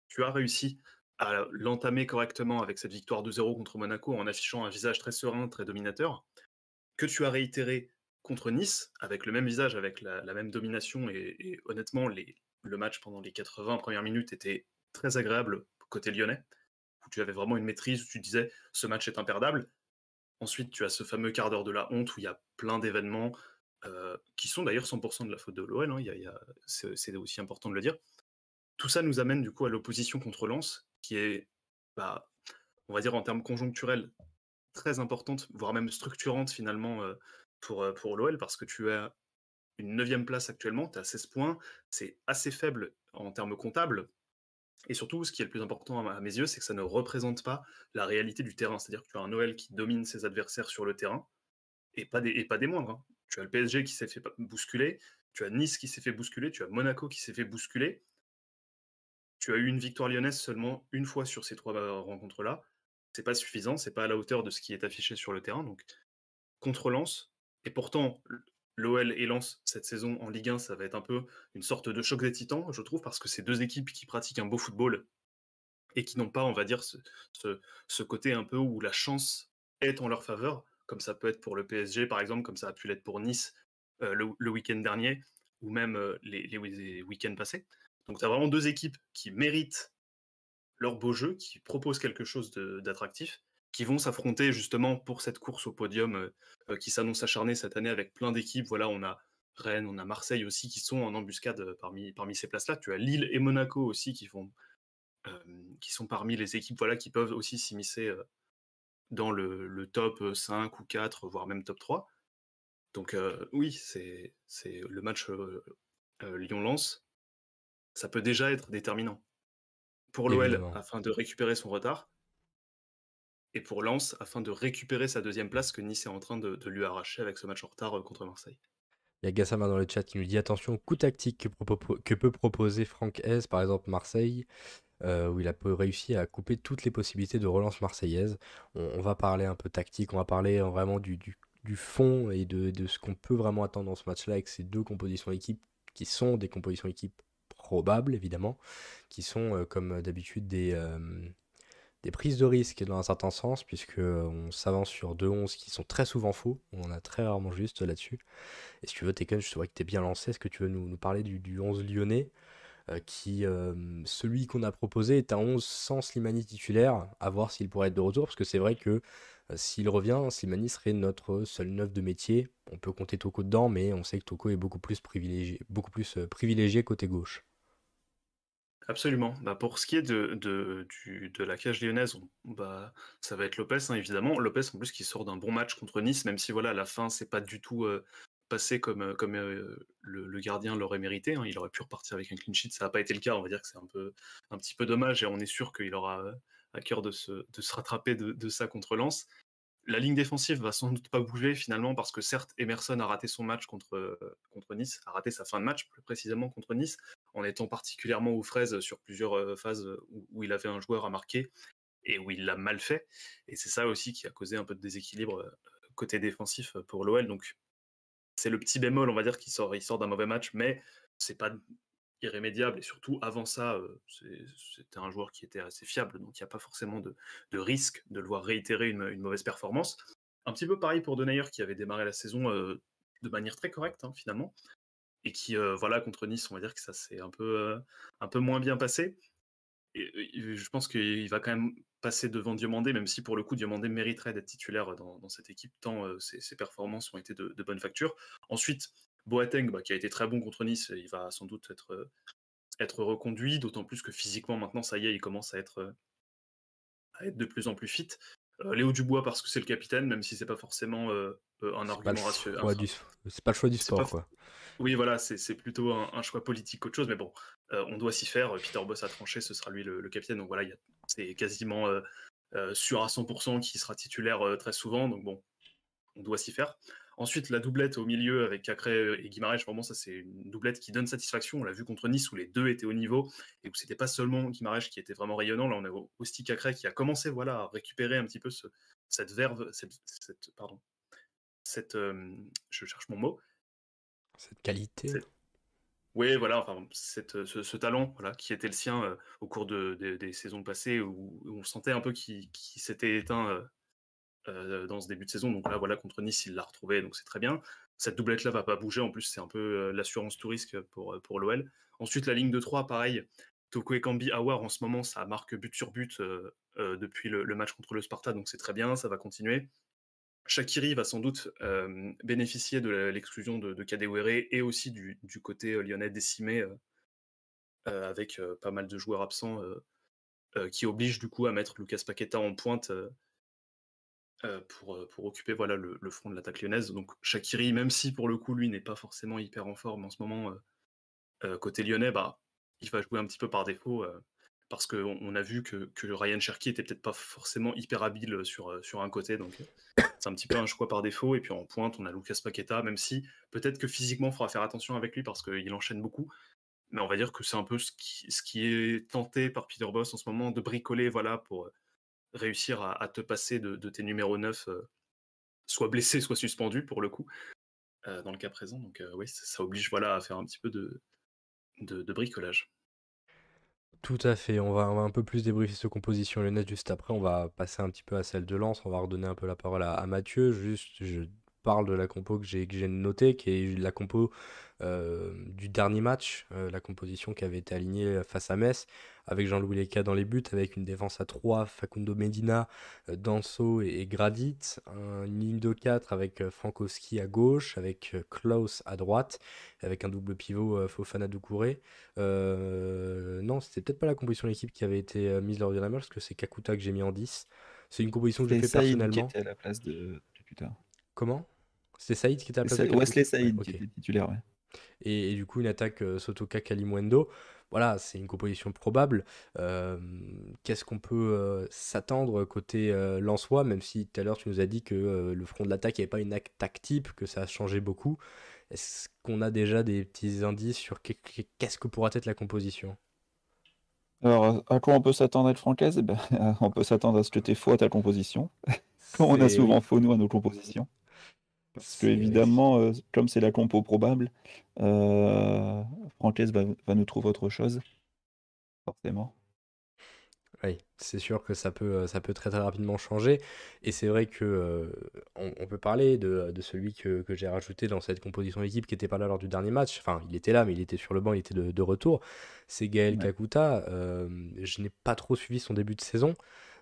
Tu as réussi à l'entamer correctement avec cette victoire 2-0 contre Monaco en affichant un visage très serein, très dominateur, que tu as réitéré contre Nice avec le même visage, avec la, même domination. Et, honnêtement, le match pendant les 80 premières minutes était très agréable côté lyonnais, où tu avais vraiment une maîtrise, où tu disais ce match est imperdable. Ensuite, tu as ce fameux quart d'heure de la honte où il y a plein d'événements euh, qui sont d'ailleurs 100% de la faute de l'OL, hein, c'est aussi important de le dire. Tout ça nous amène du coup à l'opposition contre Lens, qui est, bah, on va dire en termes conjoncturels, très importante, voire même structurante finalement euh, pour, euh, pour l'OL, parce que tu as une neuvième place actuellement, tu as 16 points, c'est assez faible en termes comptables, et surtout, ce qui est le plus important à mes yeux, c'est que ça ne représente pas la réalité du terrain. C'est-à-dire que tu as un Noël qui domine ses adversaires sur le terrain, et pas des, et pas des moindres. Hein. Tu as le PSG qui s'est fait bousculer, tu as Nice qui s'est fait bousculer, tu as Monaco qui s'est fait bousculer. Tu as eu une victoire lyonnaise seulement une fois sur ces trois rencontres-là. C'est pas suffisant, c'est pas à la hauteur de ce qui est affiché sur le terrain. Donc, contre Lens, et pourtant, l'OL et Lens cette saison en Ligue 1, ça va être un peu une sorte de choc des titans, je trouve, parce que c'est deux équipes qui pratiquent un beau football et qui n'ont pas, on va dire, ce, côté un peu où la chance est en leur faveur, comme ça peut être pour le PSG, par exemple, comme ça a pu l'être pour Nice euh, le, week-end dernier, ou même euh, les, les week-ends passés. Donc tu as vraiment deux équipes qui méritent leur beau jeu, qui proposent quelque chose d'attractif, qui vont s'affronter justement pour cette course au podium euh, euh, qui s'annonce acharnée cette année avec plein d'équipes. Voilà, on a Rennes, on a Marseille aussi qui sont en embuscade euh, parmi, parmi ces places-là. Tu as Lille et Monaco aussi qui, font, qui sont parmi les équipes voilà, qui peuvent aussi s'immiscer dans le, top 5 ou 4, voire même top 3. Donc oui, c'est le match Lyon-Lens. Ça peut déjà être déterminant pour l'OL afin de récupérer son retard pour Lens afin de récupérer sa deuxième place que Nice est en train de, lui arracher avec ce match en retard euh, contre Marseille. Il y a Gassama dans le chat qui nous dit attention coup tactique que, peut proposer Franck Hez, par exemple Marseille, euh, où il a réussi à couper toutes les possibilités de relance marseillaise. On, va parler un peu tactique, on va parler euh, vraiment du, fond et de, ce qu'on peut vraiment attendre dans ce match-là avec ces deux compositions d'équipe qui sont des compositions d'équipe probables évidemment, qui sont comme d'habitude des des prises de risque dans un certain sens, puisque euh, on s'avance sur deux 11 qui sont très souvent faux, on a très rarement juste là-dessus. Et si tu veux, Tekken, je vois que tu es bien lancé, est-ce que tu veux nous, parler du, 11 lyonnais euh, qui, euh, celui qu'on a proposé est un 11 sans Slimani titulaire, à voir s'il pourrait être de retour, parce que c'est vrai que s'il revient, Slimani serait notre seul neuf de métier. On peut compter Toko dedans, mais on sait que Toko est beaucoup plus privilégié, beaucoup plus privilégié côté gauche. Absolument. Bah, pour ce qui est de, de, la cage lyonnaise, bah, ça va être Lopez, hein, évidemment. Lopez, en plus, qui sort d'un bon match contre Nice, même si voilà, à la fin, c'est pas du tout euh, passé comme, euh, comme euh, le, gardien l'aurait mérité. Hein. Il aurait pu repartir avec un clean sheet. Ça n'a pas été le cas. On va dire que c'est un, peu, un petit peu dommage et on est sûr qu'il aura à cœur de se, de se rattraper de, de ça contre Lens. La ligne défensive va sans doute pas bouger finalement parce que certes Emerson a raté son match contre, contre Nice, a raté sa fin de match plus précisément contre Nice, en étant particulièrement aux fraises sur plusieurs phases où, il avait un joueur à marquer et où il l'a mal fait. Et c'est ça aussi qui a causé un peu de déséquilibre côté défensif pour l'OL. Donc c'est le petit bémol, on va dire, qui sort, il sort d'un mauvais match, mais c'est pas irrémédiable. Et surtout, avant ça, c'était un joueur qui était assez fiable, donc il n'y a pas forcément de, risque de le voir réitérer une, mauvaise performance. Un petit peu pareil pour Denayer, qui avait démarré la saison de manière très correcte, hein, finalement et qui, euh, voilà, contre Nice, on va dire que ça s'est un peu, euh, moins bien passé. Et, je pense qu'il va quand même passer devant Diomandé, même si pour le coup Diomandé mériterait d'être titulaire dans, cette équipe, tant euh, ses, performances ont été de, bonne facture. Ensuite, Boateng, bah, qui a été très bon contre Nice, il va sans doute être, reconduit, d'autant plus que physiquement maintenant, ça y est, il commence à être de plus en plus fit. Léo Dubois parce que c'est le capitaine, même si c'est pas forcément un argument rassurant. C'est pas le choix du sport, quoi. Oui, voilà, c'est plutôt un, choix politique qu'autre chose, mais bon, on doit s'y faire. Peter Boss a tranché, ce sera lui le, capitaine, donc voilà, c'est quasiment sûr à 100% qu'il sera titulaire très souvent, donc bon, on doit s'y faire. Ensuite, la doublette au milieu avec Cacré et Guimarães, vraiment, ça c'est une doublette qui donne satisfaction. On l'a vu contre Nice où les deux étaient au niveau et où c'était pas seulement Guimarães qui était vraiment rayonnant. Là, on a aussi Cacré qui a commencé voilà, à récupérer un petit peu cette verve, cette, pardon, cette, euh, je cherche mon mot. Cette qualité. Oui, voilà, enfin, ce, talent voilà, qui était le sien euh, au cours de, des saisons passées où, on sentait un peu qu'il s'était éteint euh, euh, dans ce début de saison. Donc là, voilà, contre Nice, il l'a retrouvé, donc c'est très bien. Cette doublette-là va pas bouger. En plus, c'est un peu euh, l'assurance tout risque pour, euh, pour l'OL. Ensuite, la ligne de 3, pareil. Toko Ekambi, Awar, en ce moment, ça marque but sur but depuis le, match contre le Sparta, donc c'est très bien, ça va continuer. Shakiri va sans doute bénéficier de l'exclusion de, de et aussi du, du côté lyonnais décimé avec pas mal de joueurs absents qui obligent du coup à mettre Lucas Paqueta en pointe euh, pour, euh, pour occuper voilà, le, front de l'attaque lyonnaise. Donc Shakiri, même si pour le coup lui n'est pas forcément hyper en forme en ce moment euh, côté lyonnais, bah, il va jouer un petit peu par défaut parce qu'on on a vu que, que Ryan Cherky était peut-être pas forcément hyper habile sur, sur un côté, donc c'est un petit peu un choix par défaut. Et puis en pointe, on a Lucas Paqueta, même si peut-être que physiquement, il faudra faire attention avec lui parce qu'il enchaîne beaucoup. Mais on va dire que c'est un peu ce qui, ce qui est tenté par Peter Boss en ce moment, de bricoler voilà, pour, réussir à, te passer de, tes numéros 9, euh, soit blessé, soit suspendu pour le coup, euh, dans le cas présent. Donc euh, oui, ça, oblige voilà, à faire un petit peu de, de, bricolage. Tout à fait, on va, un peu plus débriefer cette composition lyonnaise juste après, on va passer un petit peu à celle de Lens, on va redonner un peu la parole à, Mathieu, juste je parle de la compo que j'ai notée, qui est la compo du dernier match, la composition qui avait été alignée face à Metz, avec Jean-Louis Leca dans les buts, avec une défense à 3, Facundo Medina, euh, Danso et, Gradit, une ligne de 4 avec euh, Frankowski à gauche, avec euh, Klaus à droite, avec un double pivot Fofana Doucouré. non, c'était peut-être pas la composition de l'équipe qui avait été mise lors du match, parce que c'est Kakuta que j'ai mis en 10. C'est une composition que j'ai fait personnellement. qui était à la place de. Comment? C'était Saïd qui était à la place de Wesley Saïd qui était titulaire, ouais. Et, du coup, une attaque Sotoka Kalimwendo voilà, c'est une composition probable. Qu'est-ce qu'on peut s'attendre côté euh, Lensois, même si tout à l'heure tu nous as dit que le front de l'attaque n'avait pas une attaque type, que ça a changé beaucoup. Est-ce qu'on a déjà des petits indices sur qu'est-ce que pourra être la composition? Alors, à quoi on peut s'attendre à être francaise? Eh ben, On peut s'attendre à ce que tu faux à ta composition. on a souvent faux, nous, à nos compositions. Parce que évidemment, euh, comme c'est la compo probable, euh, va, nous trouver autre chose, forcément. Oui, c'est sûr que ça peut, euh, ça peut très très rapidement changer. Et c'est vrai que euh, on, peut parler de, celui que, j'ai rajouté dans cette composition d'équipe qui n'était pas là lors du dernier match. Enfin, il était là, mais il était sur le banc, il était de, retour. C'est Gaël Kakuta. je n'ai pas trop suivi son début de saison,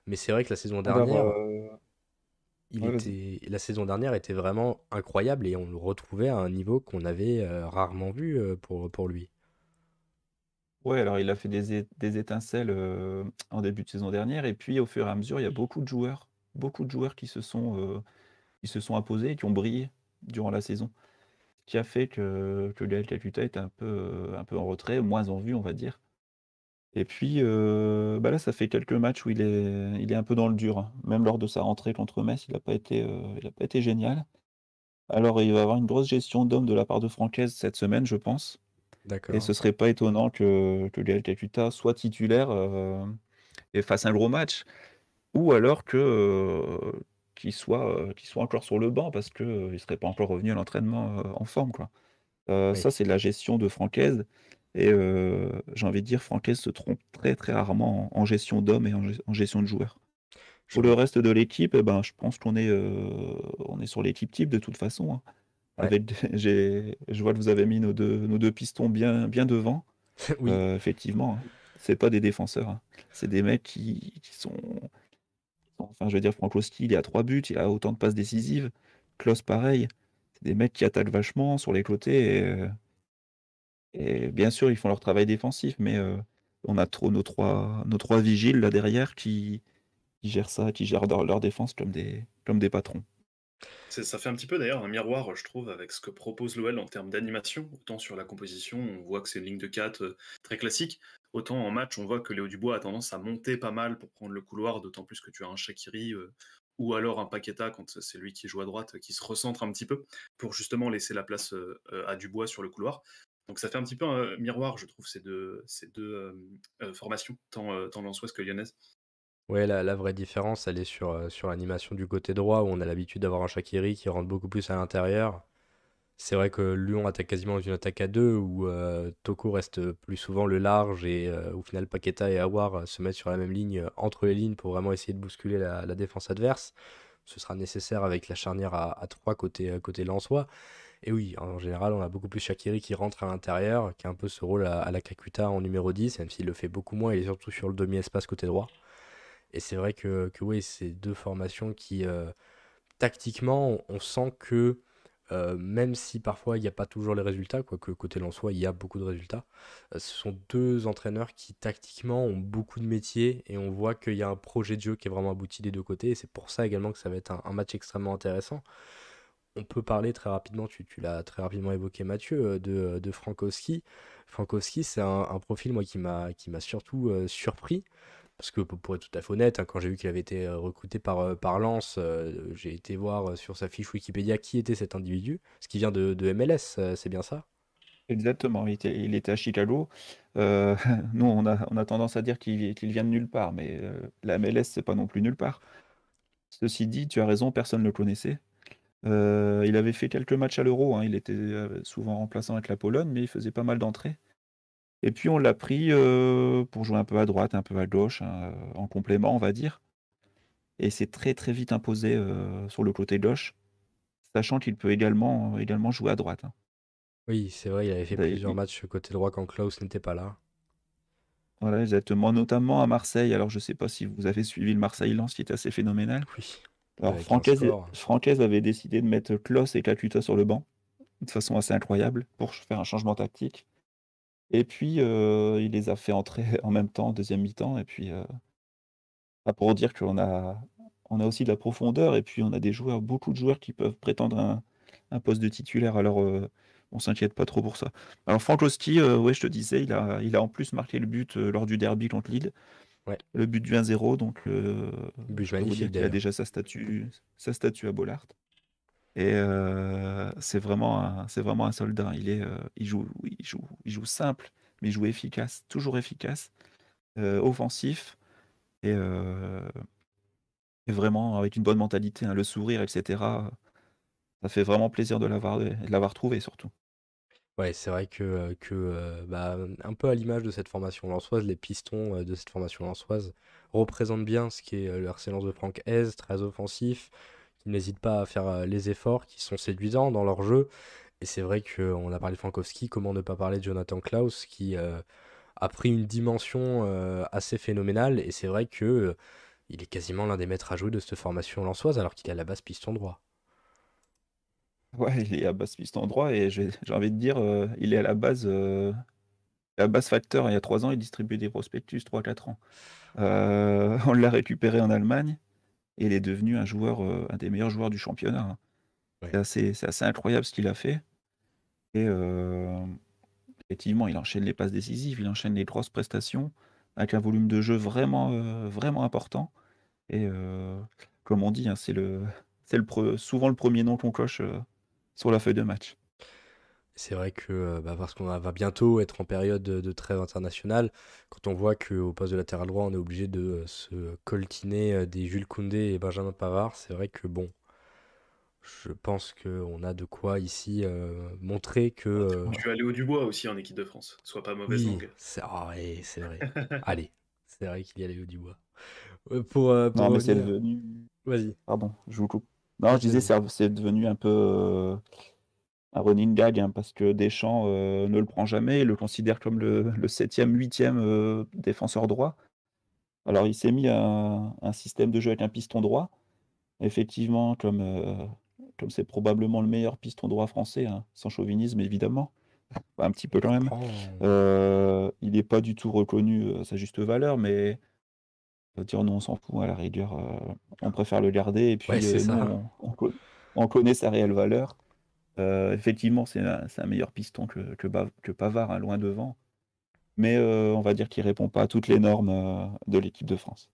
mais c'est vrai que la saison dernière il était, la saison dernière était vraiment incroyable et on le retrouvait à un niveau qu'on avait euh, rarement vu euh, pour, pour lui. Ouais, alors il a fait des, des étincelles euh, en début de saison dernière et puis au fur et à mesure, il y a beaucoup de joueurs, beaucoup de joueurs qui se sont, qui se sont imposés et qui ont brillé durant la saison. Ce qui a fait que, que Gaël Calcutta est un peu, un peu en retrait, moins en vue, on va dire. Et puis, euh, bah là, ça fait quelques matchs où il est, il est un peu dans le dur. Hein. Même lors de sa rentrée contre Metz, il n'a pas été, euh, il pas été génial. Alors, il va avoir une grosse gestion d'hommes de la part de Francaise cette semaine, je pense. Et ce serait pas étonnant que, que Gaël Kakuta soit titulaire euh, et fasse un gros match. Ou alors que qu'il soit, qu'il soit encore sur le banc parce qu'il ne serait pas encore revenu à l'entraînement en forme. Quoi. Ça, c'est la gestion de Francaise. Et j'ai envie de dire, Francaise se trompe très très rarement en, gestion d'hommes et en, gestion de joueurs. Pour le reste de l'équipe, eh ben, je pense qu'on est, on est sur l'équipe type de toute façon. Hein. Avec, je vois que vous avez mis nos deux, nos deux pistons bien, bien devant. oui. effectivement, hein. c'est pas des défenseurs. Hein. C'est des mecs qui, sont. Enfin, je veux dire, Frankowski, il a trois buts, il a autant de passes décisives. Klaus, pareil. C'est des mecs qui attaquent vachement sur les côtés. Et, et bien sûr, ils font leur travail défensif, mais on a trop nos trois, nos trois vigiles là derrière qui, qui gèrent ça, qui gèrent leur, défense comme des, comme des patrons. Ça fait un petit peu d'ailleurs un miroir, je trouve, avec ce que propose l'OL en termes d'animation. Autant sur la composition, on voit que c'est une ligne de 4 euh, très classique. Autant en match, on voit que Léo Dubois a tendance à monter pas mal pour prendre le couloir, d'autant plus que tu as un Shakiri euh, ou alors un Paqueta quand c'est lui qui joue à droite, qui se recentre un petit peu pour justement laisser la place euh, à Dubois sur le couloir. Donc ça fait un petit peu un miroir, je trouve, ces deux, ces deux formations, tant, tant l'Ansoise que lyonnaise. Ouais, la, vraie différence, elle est sur, euh, sur l'animation du côté droit, où on a l'habitude d'avoir un Shakiri qui rentre beaucoup plus à l'intérieur. C'est vrai que Lyon attaque quasiment une attaque à deux, où euh, Toko reste plus souvent le large, et euh, au final Paqueta et Awar se mettent sur la même ligne, entre les lignes, pour vraiment essayer de bousculer la, défense adverse. Ce sera nécessaire avec la charnière à, à 3 côté, côté Lensois. Et oui, en général, on a beaucoup plus Shakiri qui rentre à l'intérieur, qui a un peu ce rôle à, la Kakuta en numéro 10, même s'il le fait beaucoup moins, il est surtout sur le demi-espace côté droit. Et c'est vrai que, que oui, c'est deux formations qui, euh, tactiquement, on, sent que euh, même si parfois il n'y a pas toujours les résultats, quoique côté Lensois il y a beaucoup de résultats, euh, ce sont deux entraîneurs qui tactiquement ont beaucoup de métiers et on voit qu'il y a un projet de jeu qui est vraiment abouti des deux côtés et c'est pour ça également que ça va être un, match extrêmement intéressant. On peut parler très rapidement, tu, l'as très rapidement évoqué Mathieu, de, de Frankowski. Frankowski c'est un, profil moi qui m'a surtout surpris parce que pour être tout à fait honnête, hein, quand j'ai vu qu'il avait été euh, recruté par, euh, par Lens, euh, j'ai été voir sur sa fiche Wikipédia qui était cet individu, ce qui vient de, MLS, c'est bien ça? Exactement, il était, à Chicago. nous, on a, on a tendance à dire qu'il vient de nulle part, mais la MLS, c'est pas non plus nulle part. Ceci dit, tu as raison, personne ne le connaissait. Il avait fait quelques matchs à l'Euro, hein, il était souvent remplaçant avec la Pologne, mais il faisait pas mal d'entrées. Et puis on l'a pris pour jouer un peu à droite, un peu à gauche, hein, en complément, on va dire. Et c'est très très vite imposé sur le côté gauche, sachant qu'il peut également, également jouer à droite. Hein. Oui, c'est vrai, il avait fait plusieurs matchs côté droit quand Klaus n'était pas là. Voilà, exactement, notamment à Marseille. Alors je ne sais pas si vous avez suivi le Marseille-Lens qui était assez phénoménal. Oui. Alors Francaise, avait décidé de mettre Klaus et Kakuta sur le banc, de façon assez incroyable, pour faire un changement tactique. Et puis, il les a fait entrer en même temps, deuxième mi-temps et puis, pour dire qu'on a on a aussi de la profondeur et puis on a des joueurs beaucoup de joueurs qui peuvent prétendre un un poste de titulaire alors, on s'inquiète pas trop pour ça. Alors Frankowski, ouais, je te disais, il a il a en plus marqué le but, lors du derby contre Lille. Ouais. Le but du 1-0 donc, But magnifique il a déjà sa statue sa statue à Bollard. Et c'est vraiment, un, vraiment un soldat. Il, est, il, joue, il, joue, il joue simple, mais il joue efficace, toujours efficace, offensif, et, vraiment avec une bonne mentalité, hein, le sourire, etc. Ça fait vraiment plaisir de l'avoir, de l'avoir trouvé surtout. Ouais, c'est vrai que, que bah, un peu à l'image de cette formation lançoise, les pistons de cette formation lançoise représentent bien ce qui est le de Franck Hez, très offensif, n'hésitent pas à faire les efforts, qui sont séduisants dans leur jeu. Et c'est vrai qu'on a parlé de Frankowski, comment ne pas parler de Jonathan Klaus, qui a pris une dimension assez phénoménale. Et c'est vrai que il est quasiment l'un des maîtres à jouer de cette formation lançoise, alors qu'il est à la base piston droit. Ouais, il est à base piston droit, et j'ai envie de dire, il est à la base, facteur. Il y a trois ans, il distribuait des prospectus, 3-4 ans. on l'a récupéré en Allemagne et il est devenu un joueur, euh, un des meilleurs joueurs du championnat. Hein. C'est assez, incroyable ce qu'il a fait. Et euh, effectivement, il enchaîne les passes décisives, il enchaîne les grosses prestations avec un volume de jeu vraiment, euh, vraiment important. Et comme on dit, hein, c'est le, le souvent le premier nom qu'on coche sur la feuille de match. C'est vrai que euh, bah, parce qu'on va bientôt être en période de, trêve internationale, quand on voit qu'au poste de latéral droit, on est obligé de euh, se coltiner euh, des Jules Koundé et Benjamin Pavard, c'est vrai que bon, je pense qu'on a de quoi ici montrer que. Tu aller au Dubois aussi en équipe de France, soit pas mauvaise langue. C'est ah c'est vrai. Allez, c'est vrai qu'il y a Léo Dubois. pour, non, mais c'est devenu. Vas-y. Pardon, je vous coupe. Non, je disais, c'est devenu un peu un running gag, hein, parce que Deschamps euh, ne le prend jamais, il le considère comme le, le 7e, 8e euh, défenseur droit. Alors il s'est mis un, un, système de jeu avec un piston droit. Effectivement, comme euh, comme c'est probablement le meilleur piston droit français, hein, sans chauvinisme évidemment, un petit peu quand même. il n'est pas du tout reconnu à sa juste valeur, mais dire: «Non, on s'en fout, à la rigueur, heu, on préfère le garder et puis, ça. on on co on connaît sa réelle valeur». Heu, effectivement, c'est un meilleur piston que que Bav que Pavard, hein, loin devant. Mais, on va dire qu'il répond pas à toutes les normes, de l'équipe de France.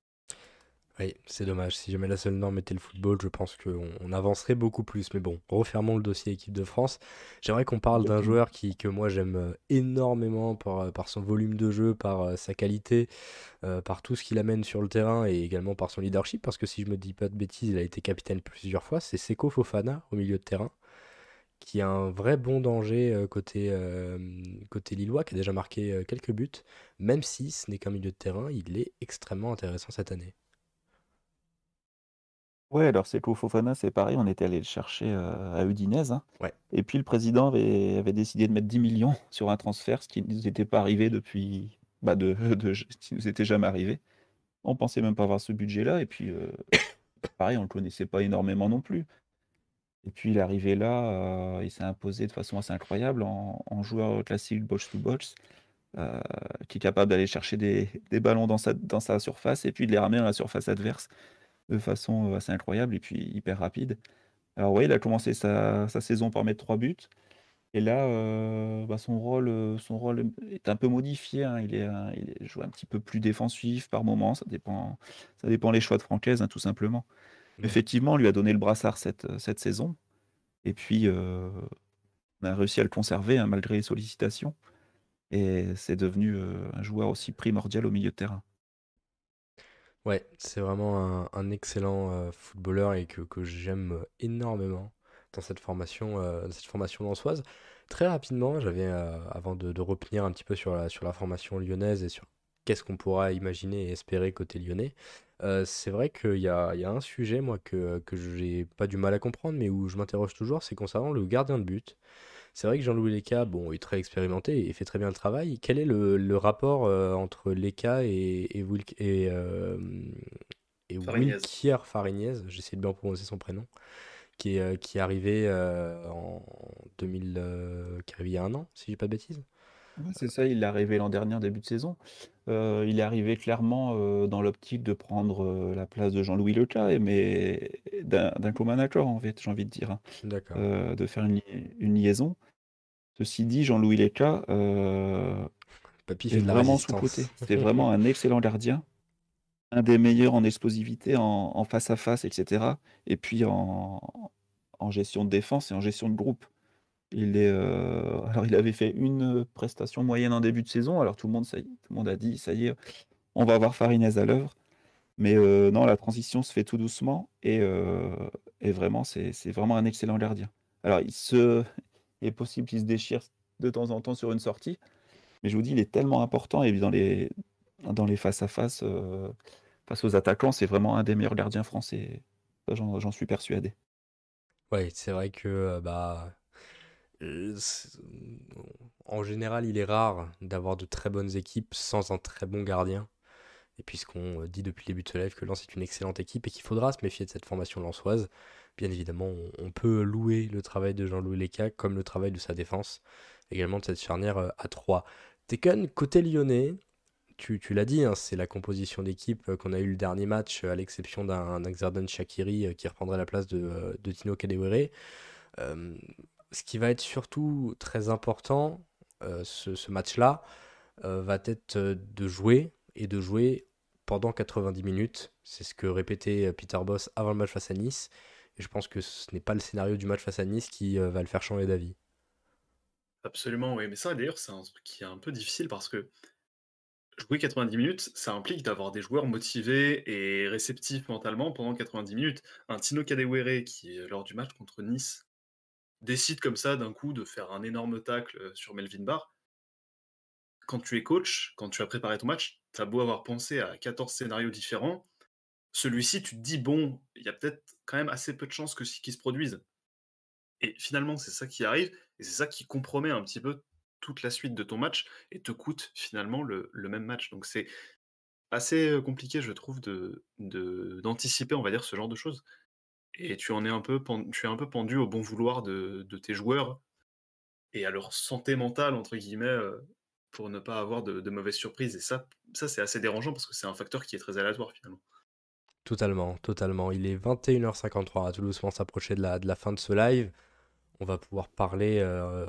Oui, c'est dommage. Si jamais la seule norme était le football, je pense qu'on on avancerait beaucoup plus. Mais bon, refermons le dossier équipe de France. J'aimerais qu'on parle d'un joueur qui, que moi j'aime euh, énormément par, euh, par son volume de jeu, par euh, sa qualité, euh, par tout ce qu'il amène sur le terrain et également par son leadership. Parce que si je me dis pas de bêtises, il a été capitaine plusieurs fois. C'est Seko Fofana au milieu de terrain, qui a un vrai bon danger côté, euh, côté Lillois, qui a déjà marqué quelques buts. Même si ce n'est qu'un milieu de terrain, il est extrêmement intéressant cette année. Ouais, alors Seko Fofana, c'est pareil, on était allé le chercher, heu, à Udinese, hein. Ouais, et puis le président avait avait décidé de mettre 10 millions sur un transfert, ce qui nous était pas arrivé depuis, bah, de de ce qui nous était jamais arrivé. On pensait même pas avoir ce budget-là et puis, heu, pareil, on le connaissait pas énormément non plus. Et puis il est arrivé là, heu, il s'est imposé de façon assez incroyable en en joueur classique box to box, heu, qui est capable d'aller chercher des des ballons dans sa dans sa surface et puis de les ramener dans la surface adverse de façon, heu, assez incroyable et puis hyper rapide. Alors oui, il a commencé sa sa saison par mettre 3 buts et là, heu, bah, son rôle, heu, son rôle est un peu modifié, hein. Il est, il joue un petit peu plus défensif par moment, ça dépend ça dépend les choix de Francaise, hein, tout simplement. ouais. Effectivement, on lui a donné le brassard cette, cette saison et puis, on a réussi à le conserver, hein, malgré les sollicitations et c'est devenu, un joueur aussi primordial au milieu de terrain. Ouais, c'est vraiment un, excellent euh, footballeur et que, que j'aime euh, énormément dans cette formation, euh, cette formation lensoise. Très rapidement, j'avais, euh, avant de, revenir un petit peu sur la, sur la formation lyonnaise et sur qu'est-ce qu'on pourra imaginer et espérer côté lyonnais, c'est vrai qu'il y a, y a un sujet, moi, que, que j'ai pas du mal à comprendre, mais où je m'interroge toujours, c'est concernant le gardien de but. C'est vrai que Jean-Louis Leca, bon, est très expérimenté et fait très bien le travail. Quel est le, le rapport euh, entre Leca et, et, Wilk- et, euh, et. Wilkier Farignez, j'essaie de bien prononcer son prénom, qui est, euh, qui est arrivé en 2000, euh, qui est arrivé il y a un an, si j'ai pas de bêtises? Ouais, c'est ça, il est arrivé l'an dernier en début de saison. Heu, il est arrivé clairement, heu, dans l'optique de prendre, heu, la place de Jean-Louis Leca et mais d'un d'un commun accord, en fait, j'ai envie de dire, hein, D'accord. heu, de faire une liaison. Ceci dit, Jean-Louis Leca, heu, Papy est fait de la vraiment résistance. C'est vraiment un excellent gardien, un des meilleurs en explosivité, en en face à face et cetera et puis en en gestion de défense et en gestion de groupe. Il est, heu, alors il avait fait une, prestation moyenne en début de saison, alors tout le monde ça y tout le monde a dit: «Ça y est, on va avoir Farinez à l'œuvre». Mais, heu, non, la transition se fait tout doucement et et vraiment c'est vraiment un excellent gardien. Alors il se est possible qu'il se déchire de temps en temps sur une sortie, mais je vous dis, il est tellement important et dans les dans les face à face, face aux attaquants, c'est vraiment un des meilleurs gardiens français. Ça j'en suis persuadé. Ouais, c'est vrai que euh, bah euh, en général, il est rare d'avoir de très bonnes équipes sans un très bon gardien. Et puisqu'on euh, dit depuis le début de ce live que Lens est une excellente équipe et qu'il faudra se méfier de cette formation lensoise, bien évidemment, on, peut louer le travail de Jean-Louis Leca comme le travail de sa défense, également de cette charnière euh, à 3. Tekken, côté lyonnais, tu, l'as dit, hein, c'est la composition d'équipe euh, qu'on a eu le dernier match, euh, à l'exception d'un Shaqiri euh, qui reprendrait la place de, euh, Tino Kadewere. Euh, ce qui va être surtout très important, euh, ce, match-là, euh, va être euh, de jouer et de jouer pendant 90 minutes. C'est ce que répétait Peter Boss avant le match face à Nice. Et je pense que ce n'est pas le scénario du match face à Nice qui va le faire changer d'avis. Absolument, oui. Mais ça, d'ailleurs, c'est un truc qui est un peu difficile parce que jouer 90 minutes, ça implique d'avoir des joueurs motivés et réceptifs mentalement pendant 90 minutes. Un Tino Kadewere qui, lors du match contre Nice, décide comme ça d'un coup de faire un énorme tacle euh, sur Melvin Barr. Quand tu es coach, quand tu as préparé ton match, tu as beau avoir pensé à 14 scénarios différents, celui-ci, tu te dis, bon, il y a peut-être quand même assez peu de chances que qu'il se produise. Et finalement, c'est ça qui arrive, et c'est ça qui compromet un petit peu toute la suite de ton match et te coûte finalement le, même match. Donc c'est assez euh, compliqué, je trouve, de, de- d'anticiper, on va dire, ce genre de choses. Et tu es un peu, pendu au bon vouloir de, tes joueurs et à leur santé mentale, entre guillemets, euh, pour ne pas avoir de, mauvaises surprises. Et ça, ça c'est assez dérangeant parce que c'est un facteur qui est très aléatoire finalement. Totalement, totalement. Il est 21h53 à tout doucement s'approcher de la, fin de ce live. On va pouvoir parler euh,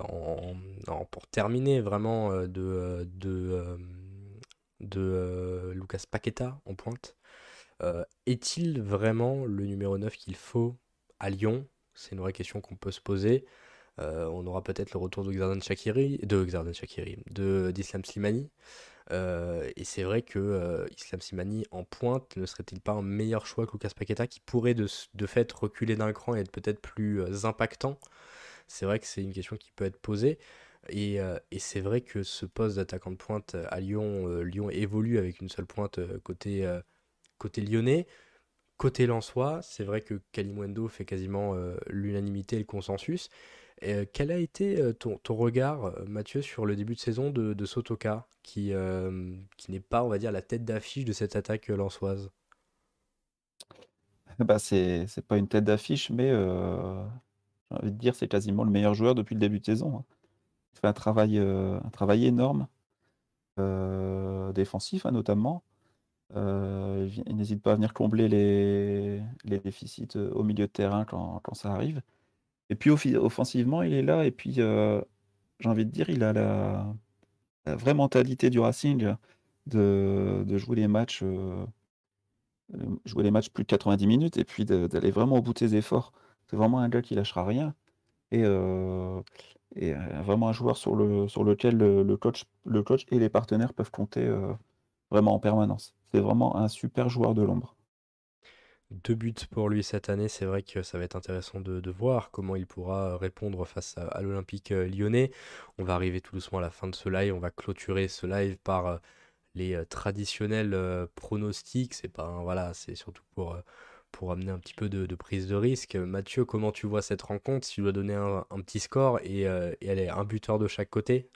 pour terminer vraiment euh, de, de, de Lucas Paqueta en pointe. Est-il vraiment le numéro 9 qu'il faut à Lyon? C'est une vraie question qu'on peut se poser. Euh, on aura peut-être le retour de Xardan Shakiri, de Xardan Shakiri, d'Islam Slimani. Euh, et c'est vrai que euh, Islam Slimani en pointe ne serait-il pas un meilleur choix que Lucas Paqueta qui pourrait de, fait reculer d'un cran et être peut-être plus impactant? C'est vrai que c'est une question qui peut être posée. Et, c'est vrai que ce poste d'attaquant de pointe à Lyon, Lyon évolue avec une seule pointe côté, côté lyonnais. Côté Lensois, c'est vrai que Kalimwendo fait quasiment l'unanimité et le consensus. Euh, quel a été euh, ton, regard, euh, Mathieu, sur le début de saison de, Sotoka, qui, qui n'est pas, on va dire, la tête d'affiche de cette attaque lançoise bah, c'est, pas une tête d'affiche, mais j'ai envie de dire c'est quasiment le meilleur joueur depuis le début de saison. Hein. Il fait un travail, un travail énorme, défensif hein, notamment. Il n'hésite pas à venir combler les, déficits au milieu de terrain quand, ça arrive. Et puis offensivement, il est là. Et puis, euh, j'ai envie de dire, il a la, vraie mentalité du Racing de, jouer les matchs, euh, plus de 90 minutes et puis d'aller vraiment au bout de ses efforts. C'est vraiment un gars qui lâchera rien. Et, euh, vraiment un joueur sur, le, sur lequel le coach et les partenaires peuvent compter vraiment en permanence. C'est vraiment un super joueur de l'ombre. Deux buts pour lui cette année, c'est vrai que ça va être intéressant de, voir comment il pourra répondre face à, l'Olympique euh, lyonnais. On va arriver tout doucement à la fin de ce live, on va clôturer ce live par euh, les euh, traditionnels pronostics. C'est pas voilà, c'est surtout pour, pour amener un petit peu de, prise de risque. Mathieu, comment tu vois cette rencontre? Si tu dois donner un, petit score et, et elle est un buteur de chaque côté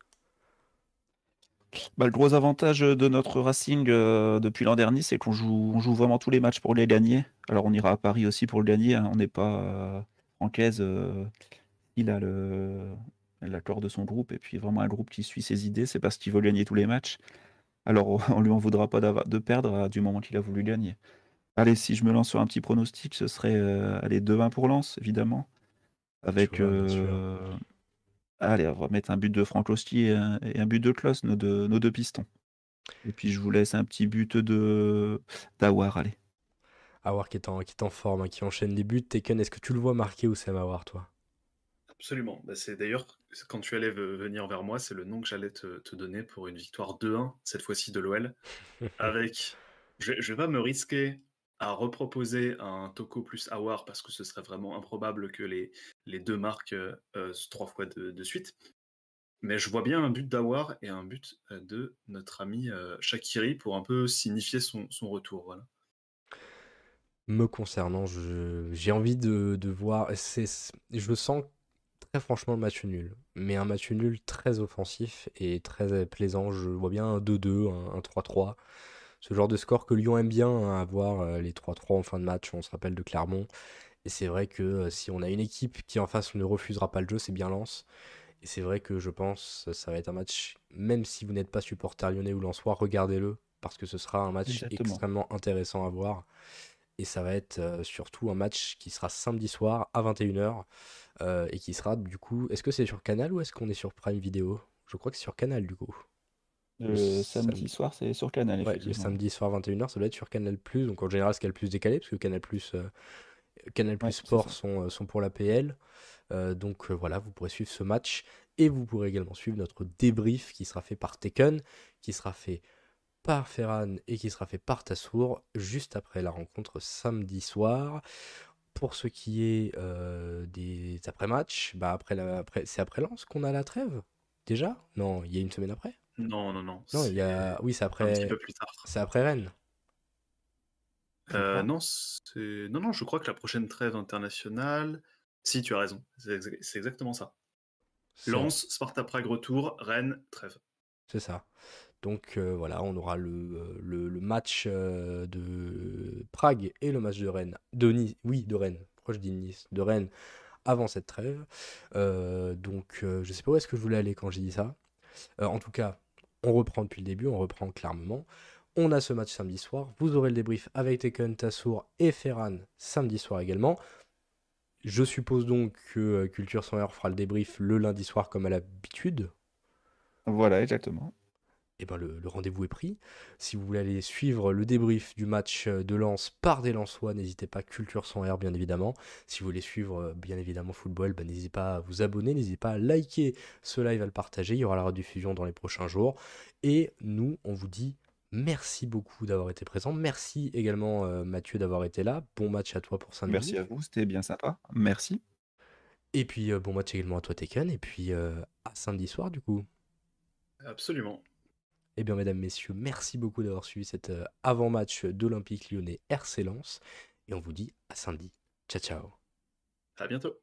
bah, le gros avantage de notre Racing euh, depuis l'an dernier, c'est qu'on joue, on joue vraiment tous les matchs pour les gagner. Alors on ira à Paris aussi pour le gagner. Hein. On n'est pas euh, en caisse. Euh, il a l'accord de son groupe et puis vraiment un groupe qui suit ses idées. C'est parce qu'il veut gagner tous les matchs. Alors on lui en voudra pas de perdre du moment qu'il a voulu gagner. Allez, si je me lance sur un petit pronostic, ce serait aller 2-1 pour Lens, évidemment. Avec Allez, on va mettre un but de Frankowski et un, et un but de Klaus, nos deux, nos deux pistons. Et puis je vous laisse un petit but de d'Awar, allez. Awar qui est en, qui est en forme, hein, qui enchaîne les buts. Taken, est-ce que tu le vois marquer ou c'est Awar, toi? Absolument. Bah, c'est d'ailleurs, quand tu allais venir vers moi, c'est le nom que j'allais te, te, donner pour une victoire 2-1, cette fois-ci de l'OL. avec. Je ne vais pas me risquer à reproposer un Toko plus Awar parce que ce serait vraiment improbable que les, les deux marquent euh, euh, trois fois de, suite. Mais je vois bien un but d'Awar et un but euh, de notre ami Shakiri pour un peu signifier son, son retour. Voilà. Me concernant, j'ai envie de, de voir. Je sens très franchement le match nul, mais un match nul très offensif et très plaisant. Je vois bien un 2-2, un 3-3 ce genre de score que Lyon aime bien, hein, avoir euh, les 3-3 en fin de match, on se rappelle de Clermont. Et c'est vrai que euh, si on a une équipe qui en face ne refusera pas le jeu, c'est bien Lens. Et c'est vrai que je pense que ça va être un match, même si vous n'êtes pas supporter lyonnais ou lensois, regardez-le, parce que ce sera un match extrêmement intéressant à voir. Et ça va être euh, surtout un match qui sera samedi soir à 21h. et qui sera du coup. Est-ce que c'est sur Canal ou est-ce qu'on est sur Prime Video? Je crois que c'est sur Canal du coup. Le samedi soir, c'est sur Canal, le samedi soir 21h, ça doit être sur Canal+. Donc en général, c'est Plus décalé, parce que Canal+, euh, Canal Sport sont, euh, sont pour la PL. Euh, donc voilà, vous pourrez suivre ce match. Et vous pourrez également suivre notre débrief qui sera fait par Tekken, qui sera fait par Ferran et qui sera fait par Tassour juste après la rencontre samedi soir. Pour ce qui est des après-matchs, bah après, après c'est après Lens qu'on a la trêve Déjà? Non, il y a une semaine après? Non, non, non. Non, il y a. Oui, c'est après. Un petit peu plus tard. C'est après Rennes. Euh, non, c'est... non, non, je crois que la prochaine trêve internationale. Si, tu as raison. C'est, exactement ça. Lance, Sparta Prague retour, Rennes, trêve. C'est ça. Donc euh, voilà, on aura le, euh, le, match de Prague et le match de Rennes. De Nice, oui, de Rennes. Pourquoi je dis Nice? De Rennes avant cette trêve. donc je sais pas où est-ce que je voulais aller quand j'ai dit ça. en tout cas, on reprend depuis le début, on reprend clairement. On a ce match samedi soir. Vous aurez le débrief avec Tekken, Tassour et Ferran samedi soir également. Je suppose donc que euh, Culture sans fera le débrief le lundi soir comme à l'habitude. Voilà, exactement. Eh ben le, rendez-vous est pris. Si vous voulez aller suivre le débrief du match euh, de Lens par des Lensois, n'hésitez pas, Culture sans R bien évidemment. Si vous voulez suivre euh, bien évidemment football, ben, n'hésitez pas à vous abonner, n'hésitez pas à liker ce live, à le partager. Il y aura la rediffusion dans les prochains jours. Et nous, on vous dit merci beaucoup d'avoir été présent. Merci également Mathieu d'avoir été là. Bon match à toi pour saint Merci à vous, c'était bien sympa. Merci. Et puis bon match également à toi Tekken. Et puis à samedi soir du coup. Absolument. Eh bien, mesdames, messieurs, merci beaucoup d'avoir suivi cet euh, avant-match d'Olympique lyonnais RC Lens. Et on vous dit à samedi. Ciao, ciao. À bientôt.